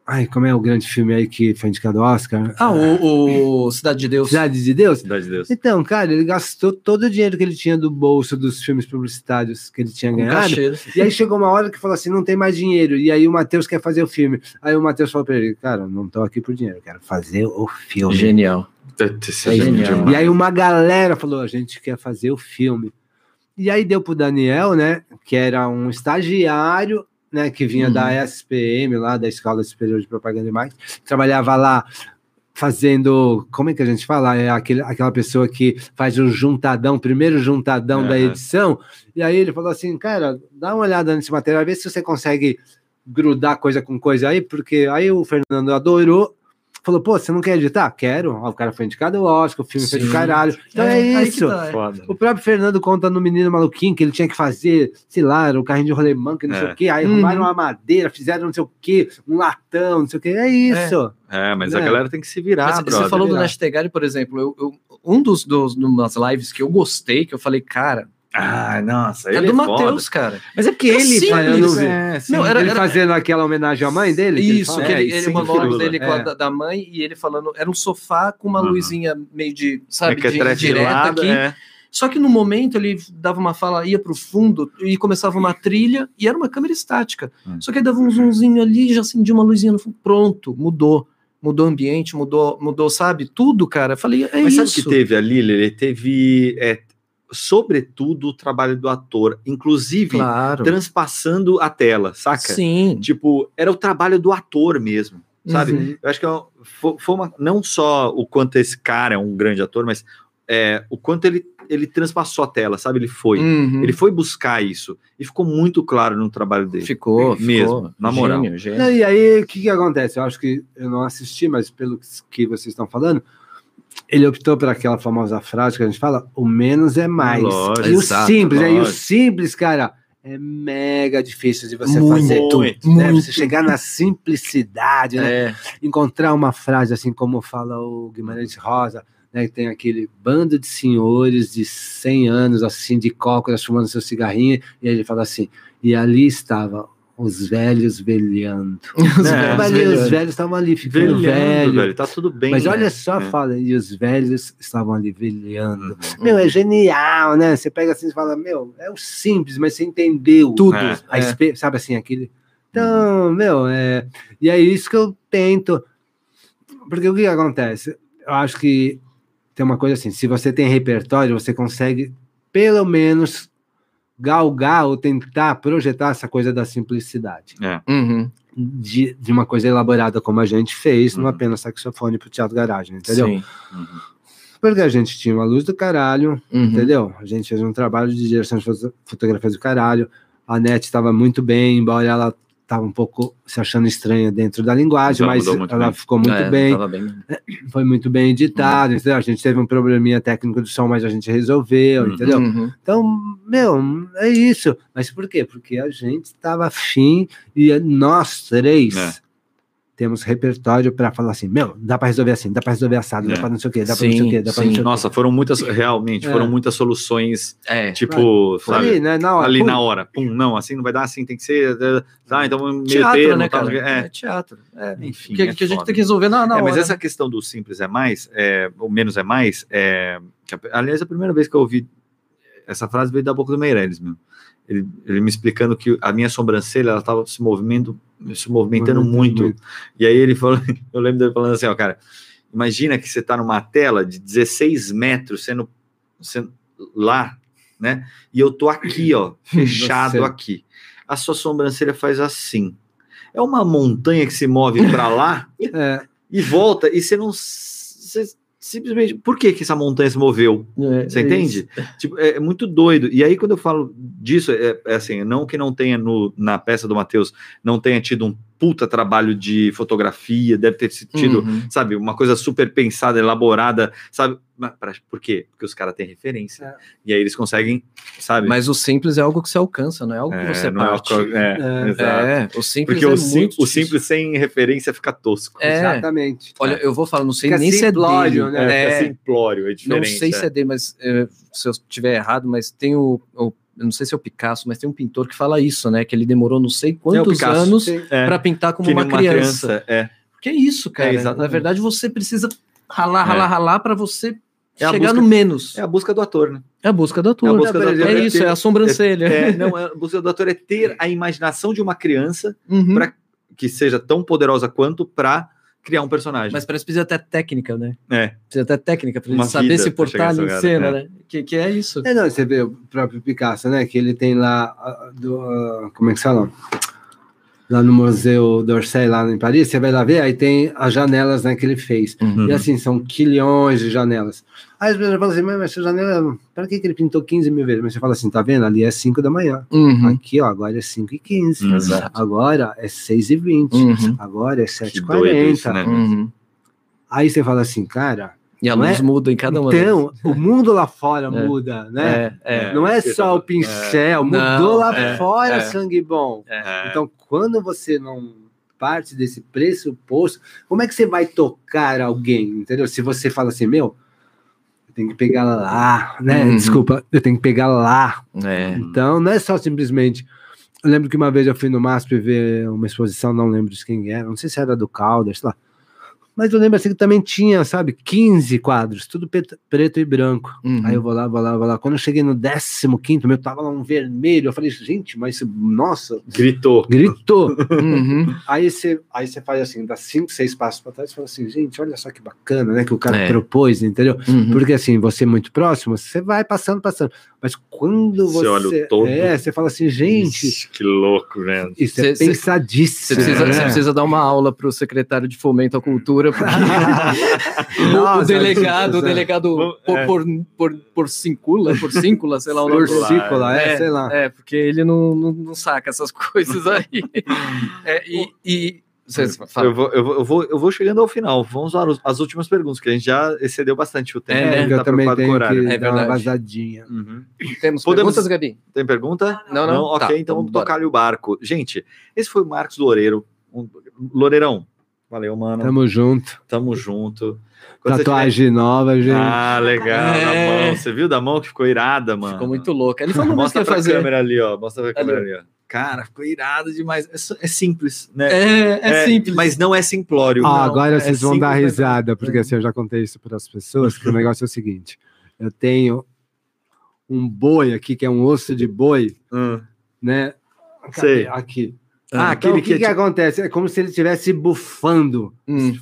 Ai, como é o grande filme aí que foi indicado ao Oscar?
Ah, o, o Cidade de Deus.
Cidade de Deus?
Cidade de Deus.
Então, cara, ele gastou todo o dinheiro que ele tinha do bolso dos filmes publicitários que ele tinha ganhado.
cachê.
E aí chegou uma hora que falou assim: não tem mais dinheiro. E aí o Matheus quer fazer o filme. Aí o Matheus falou pra ele: cara, não tô aqui por dinheiro, eu quero fazer o filme.
Genial. É genial.
E aí uma galera falou: a gente quer fazer o filme. E aí deu pro Daniel, né? Que era um estagiário, né? Que vinha
Uhum.
da SPM, lá da Escola Superior de Propaganda e Marketing, trabalhava lá fazendo, como é que a gente fala? É aquele, aquela pessoa que faz o juntadão, primeiro juntadão da
Aham.
edição. E aí ele falou assim, cara, dá uma olhada nesse material, vê se você consegue grudar coisa com coisa aí, porque aí o Fernando adorou. Falou, pô, você não quer editar? Quero. Ó, o cara foi indicado ao Oscar, o filme foi do
Sim.
caralho. Então é,
que
isso.
tá, é.
O próprio Fernando conta no Menino Maluquinho que ele tinha que fazer, sei lá, o carrinho de rolemã, que não sei
É.
o quê. Aí
Uhum.
arrumaram uma madeira, fizeram não sei o quê, um latão, não sei o quê. É isso.
É, mas a
Né?
galera tem que se virar,
Mas
brother.
você falou do
virar.
Nash Tegari, por exemplo, eu, eu- um dos, dos umas lives que eu gostei, que eu falei, cara,
Ah, nossa,
é
ele
do
é.
Matheus, cara.
Mas é porque
É
ele
simples,
faz-
eu não vi.
É, sim.
Não, era-
ele fazendo aquela homenagem à mãe dele? que ele
Isso,
fala?
que
É,
ele, ele
sem
monólogo dele com a
É.
da, da mãe e ele falando, era um sofá com uma
Uhum.
luzinha meio de,
É
sabe,
que é
de, direta
trefilado,
aqui.
é.
Só que no momento ele dava uma fala, ia pro fundo e começava uma trilha e era uma câmera estática.
Hum.
Só que aí dava um zoomzinho ali, já acendia uma luzinha no fundo. Pronto, mudou. Mudou o ambiente, mudou, mudou, sabe? Tudo, cara. Eu falei, é
Mas
isso.
sabe o que teve ali, Ele teve, é, sobretudo, o trabalho do ator, inclusive
Claro.
transpassando a tela, saca?
Sim.
Tipo, era o trabalho do ator mesmo, sabe?
Uhum.
Eu acho que é fo- foi uma, não só o quanto esse cara é um grande ator, mas é, o quanto ele, ele transpassou a tela, sabe? Ele foi.
Uhum.
Ele foi buscar isso. E ficou muito claro no trabalho dele.
ficou,
Mesmo,
ficou.
na moral.
Gênio, gênio.
Não, E aí, o que, que acontece? Eu acho que eu não assisti, mas pelo que vocês estão falando, ele optou por aquela famosa frase que a gente fala: o menos é mais.
Lógico,
e o
exato,
simples, né? E o simples, cara, é mega difícil de você
Muito,
fazer.
muito,
né?
muito.
Você chegar na simplicidade, né?
É,
encontrar uma frase assim como fala o Guimarães Rosa, né, que tem aquele bando de senhores de 100 anos assim de cócoras fumando seu cigarrinho e aí ele fala assim: "E ali estavam os velhos velhando".
Os
É,
velhos
Mas ali,
velhando.
os velhos estavam ali ficando
Velhando,
velho.
tá tudo bem.
Mas
né?
olha só,
É.
fala, e os velhos estavam ali velhando.
Uhum.
Meu, é genial, né? Você pega assim e fala, meu, é o simples, mas você entendeu
Tudo.
É.
a espe- sabe assim, aquele. Então, meu, é. E é isso que eu tento. Porque o que acontece? Eu acho que tem uma coisa assim: se você tem repertório, você consegue, pelo menos, galgar ou tentar projetar essa coisa da simplicidade.
Uhum.
De, de uma coisa elaborada como a gente fez, não
Uhum.
apenas saxofone pro Teatro Garagem, entendeu?
Sim.
Uhum.
Porque a gente tinha uma luz do caralho,
Uhum.
entendeu? A gente fez um trabalho de direção de foto- fotografia do caralho. A NET estava muito bem, embora ela estava um pouco se achando estranha dentro da linguagem,
Ela
mas ela
bem.
ficou muito
É,
bem,
bem.
foi muito bem editado, entendeu? A gente teve um probleminha técnico do som, mas a gente resolveu,
Uhum.
entendeu?
Uhum.
Então, meu, é isso. Mas por quê? Porque a gente estava afim e nós três
É.
temos repertório para falar assim, meu, dá para resolver assim, dá para resolver assado,
É.
dá para não sei o quê, dá para não sei o quê, dá para não sei o quê.
Nossa, foram muitas, realmente,
É.
foram muitas soluções,
É.
tipo, sabe?
ali, né, na hora,
ali
pum,
na hora. Pum, não, assim não vai dar, assim tem que ser. Tá, então meio
Teatro,
termo,
né,
tal,
cara?
é.
É, teatro. É.
Enfim,
que,
é
que a gente tem que resolver na, na
É, mas
hora.
essa questão do simples é mais, é, o menos é mais, é, aliás, a primeira vez que eu ouvi essa frase veio da boca do Meirelles, meu. Ele, ele me explicando que a minha sobrancelha ela estava se movimentando, se movimentando
Movimentando
muito. E aí ele falou, eu lembro dele falando assim, ó, cara, imagina que você está numa tela de 16 metros sendo, sendo lá, né? E eu tô aqui, ó, fechado aqui. A sua sobrancelha faz assim. É uma montanha que se move para lá
É,
e volta e você não você simplesmente por que que essa montanha se moveu?
É,
você
é
entende? tipo é, é muito doido. E aí quando eu falo disso é, é assim não que não tenha no, na peça do Matheus não tenha tido um puta trabalho de fotografia deve ter tido
Uhum.
sabe uma coisa super pensada elaborada sabe Mas pra- por quê porque os caras têm referência
É.
e aí eles conseguem sabe
Mas o simples é algo que você alcança, não é algo que
É,
você
não é o
parte.
é,
É.
É, o simples
porque
é
o, sim-
muito
o simples sem referência fica tosco
É.
exatamente.
Olha, eu vou falar, não sei
Fica
nem se é dele.
né?
é,
É,
fica simplório é
não
diferente
sei se é dele, mas é, se eu estiver errado, mas tem o, o- eu não sei se é o Picasso, mas tem um pintor que fala isso, né? Que ele demorou não sei quantos
Picasso.
anos.
É.
para pintar como
Que nem
uma criança.
é
Que é isso, cara?
É.
Na verdade, você precisa ralar, ralar,
É.
ralar para você
É
chegar
busca-
no menos.
É a busca do ator, né?
É a busca do
É a
ator.
busca do
É,
ator, é
isso,
ter-
é a sobrancelha.
É, não, é, a busca do ator é ter a imaginação de uma criança
Uhum.
pra- que seja tão poderosa quanto para criar um personagem.
Mas parece que precisa até técnica, né?
É.
Precisa até técnica para ele saber se portar ali em cena,
lugar,
né? Que, que é isso.
É, não, você vê o próprio Picasso, né? Que ele tem lá, do, como é que se fala? Lá no Museu d'Orsay, lá em Paris, você vai lá ver, aí tem as janelas né, que ele fez.
Uhum.
E assim, são quilhões de janelas. Aí as pessoas falam assim, mas essa janela, para que, que ele pintou 15 mil vezes? Mas você fala assim, tá vendo? Ali é 5 da manhã.
Uhum.
Aqui, ó, agora é 5 e 15.
Exato.
Agora é 6 e 20.
Uhum.
Agora é
Que doido isso,
7h40.
né?
Uhum.
Aí você fala assim, cara,
E a luz
é?
muda em cada uma
então, o mundo lá fora
É.
muda, né?
É, é.
Não é só o pincel, mudou
Não,
lá
é,
fora,
é.
sangue bom.
É.
Então, quando você não parte desse pressuposto, como é que você vai tocar alguém, entendeu? Se você fala assim, meu, eu tenho que pegar lá, né?
Uhum.
Desculpa, eu tenho que pegar lá.
É.
Então, não é só simplesmente. Eu lembro que uma vez eu fui no MASP ver uma exposição, não lembro de quem era, não sei se era do Calder, sei lá. Mas eu lembro assim que também tinha, sabe, 15 quadros, tudo preto, preto e branco.
Uhum.
Aí eu vou lá, vou lá, vou lá. Quando eu cheguei no 15, meu, tava lá um vermelho. Eu falei, gente, mas nossa,
Gritou.
gritou.
Uhum.
aí você aí você faz assim, dá cinco, seis passos para trás e fala assim, gente, olha só que bacana, né? Que o cara
É.
propôs, entendeu?
Uhum.
Porque assim, você é muito próximo, você vai passando, passando. Mas quando
Você
você.
olha o todo.
É, você fala assim, gente,
Ixi, que louco, né?
isso
Cê-
é
cê-
pensadíssimo.
Você precisa,
né?
precisa dar uma aula para o secretário de fomento à cultura, porque o- o,
Nossa,
delegado, o
é.
delegado
Vamos-
por,
é.
por, por, por cincula, por síncula, sei lá o nome.
Por círculo, é,
É,
sei lá.
É, porque ele não, não, não saca essas coisas aí. É, e, e vocês
Eu vou, eu, vou, eu, vou, eu vou chegando ao final. Vamos lá as últimas perguntas, que a gente já excedeu bastante o tempo.
É, né?
tá
também
preocupado com o
tenho
horário.
que
É
dar uma
verdade.
vazadinha.
Uhum.
temos
Podemos-
perguntas, Gabi?
Tem pergunta?
Não, não.
ok,
Tá,
então vamos tocar ali o barco. Gente, esse foi o Marcos Loureiro. Um, Loureirão, valeu, mano. Tamo,
Tamo junto.
junto. Quando
Tatuagem nova, gente.
tiver- Ah, legal,
É.
na mão. Você viu da mão que ficou irada, mano?
Ficou muito louco. Ele falou
Mostra pra
fazer.
câmera ali, ó. Mostra pra câmera
Ali.
ali, ó. Cara, ficou irado demais. É, é simples, né?
É, é, simples.
Mas não é simplório.
Ah,
não.
agora
É
vocês vão dar
simples, mas-
risada, porque assim, eu já contei isso para as pessoas, que o negócio é o seguinte, eu tenho um boi aqui, que é um osso de boi,
Hum,
né?
Sei.
Aqui.
Ah,
Então,
aquele
o que,
que
que,
é tipo-
acontece? É como se ele estivesse bufando.
Hum.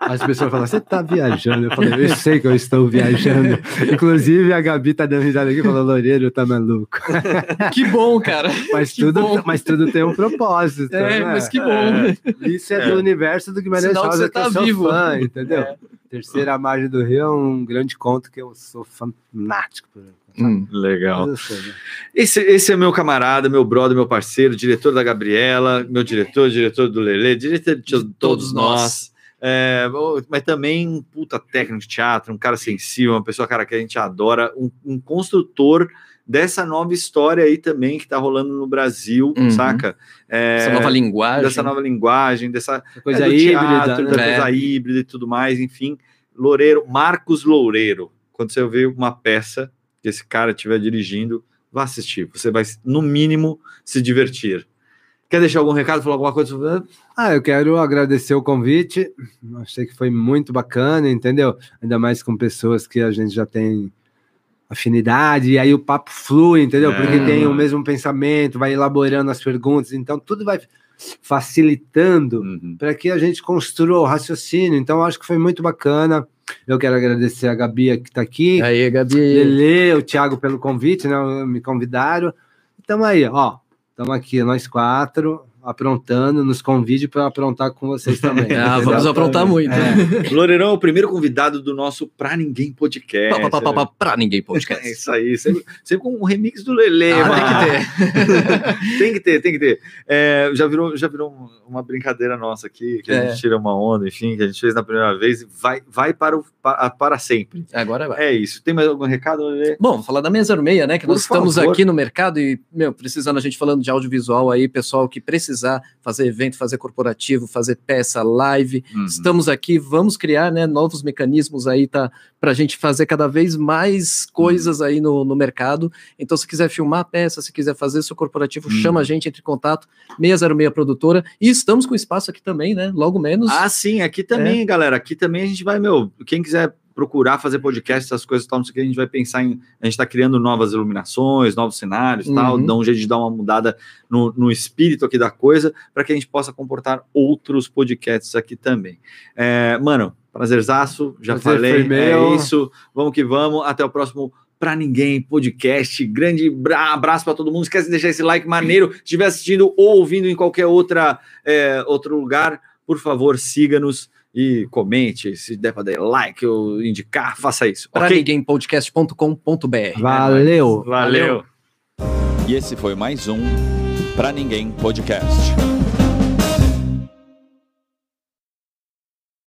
As pessoas falam, você tá viajando? Eu falei, eu sei que eu estou viajando. Inclusive, a Gabi tá dando risada aqui e falou, Loureiro, tá maluco.
Que bom, cara.
Mas
Que
tudo,
bom.
mas tudo tem um propósito.
É,
né?
mas que bom.
Isso é,
É.
do universo do Guimarães
Sinal que
Rosa, que eu
tá
sou
vivo.
fã, entendeu?
É.
Terceira Margem do Rio é um grande conto que eu sou fanático por ele.
Hum.
Legal.
Né?
Esse, esse é meu camarada, meu brother, meu parceiro, diretor da Gabriela, meu diretor, diretor do Lele, diretor de
De
todos,
todos
nós.
nós.
É, mas também um puta técnico de teatro, um cara sensível, uma pessoa, cara, que a gente adora, um, um construtor dessa nova história aí também que tá rolando no Brasil,
Uhum.
saca? É,
Essa nova linguagem.
dessa nova linguagem, dessa
Coisa
é,
híbrida.
teatro,
né?
da coisa híbrida e tudo mais, enfim. Loureiro, Marcos Loureiro. Quando você vê uma peça que esse cara estiver dirigindo, vá assistir. Você vai, no mínimo, se divertir. Quer deixar algum recado, falar alguma coisa sobre
Ah, eu quero agradecer o convite. Achei que foi muito bacana, entendeu? Ainda mais com pessoas que a gente já tem afinidade, e aí o papo flui, entendeu?
É.
Porque tem o mesmo pensamento, vai elaborando as perguntas, então tudo vai facilitando
Uhum.
para que a gente construa o raciocínio. Então, acho que foi muito bacana. Eu quero agradecer a Gabi que está aqui,
Aí, Gabi.
Lele, o Thiago pelo convite, né? Me convidaram. Estamos aí, ó. Estamos aqui, nós quatro, aprontando, nos convide para aprontar com vocês também.
Ah, vamos aprontar muito.
É.
Loreirão é o primeiro convidado do nosso Pra Ninguém podcast.
Pá, pá, pá, pra ninguém
É
podcast.
isso aí, sempre, sempre com um remix do Lele,
Ah, tem que ter.
tem que ter, tem que ter. É, já virou, já virou um- uma brincadeira nossa aqui, que a
É.
gente tira uma onda, enfim, que a gente fez na primeira vez e vai, vai para, o, para, para sempre.
Agora vai.
É isso. Tem mais algum recado, Lele?
Bom, falar da 606, né? Que
Por
nós estamos
favor.
aqui no mercado e, meu, precisando, a gente falando de audiovisual aí, pessoal que precisar fazer evento, fazer corporativo, fazer peça, live,
Uhum.
estamos aqui, vamos criar, né, novos mecanismos aí, tá, pra gente fazer cada vez mais coisas aí no, no mercado. Então, se quiser filmar a peça, se quiser fazer seu corporativo,
Hum.
chama a gente, entre em contato, 606 Produtora. E estamos com espaço aqui também, né? Logo menos.
Ah, sim, aqui também,
É.
galera. Aqui também a gente vai, meu, quem quiser procurar fazer podcast, essas coisas e tal, não sei o que, a gente vai pensar em. A gente tá criando novas iluminações, novos cenários e tal,
Uhum.
dá um jeito de dar uma mudada no, no espírito aqui da coisa, para que a gente possa comportar outros podcasts aqui também. É, mano, prazerzaço, já
Prazer
falei, é isso. Vamos que vamos, até o próximo. Pra ninguém, podcast. Grande bra- abraço para todo mundo. Esquece de deixar esse like maneiro. Se estiver assistindo ou ouvindo em qualquer outra, é, outro lugar, por favor, siga-nos e comente. Se der para dar like ou indicar, faça isso.
Pra
ok?
ninguémpodcast.com.br.
Valeu.
Valeu.
E esse foi mais um Pra Ninguém Podcast.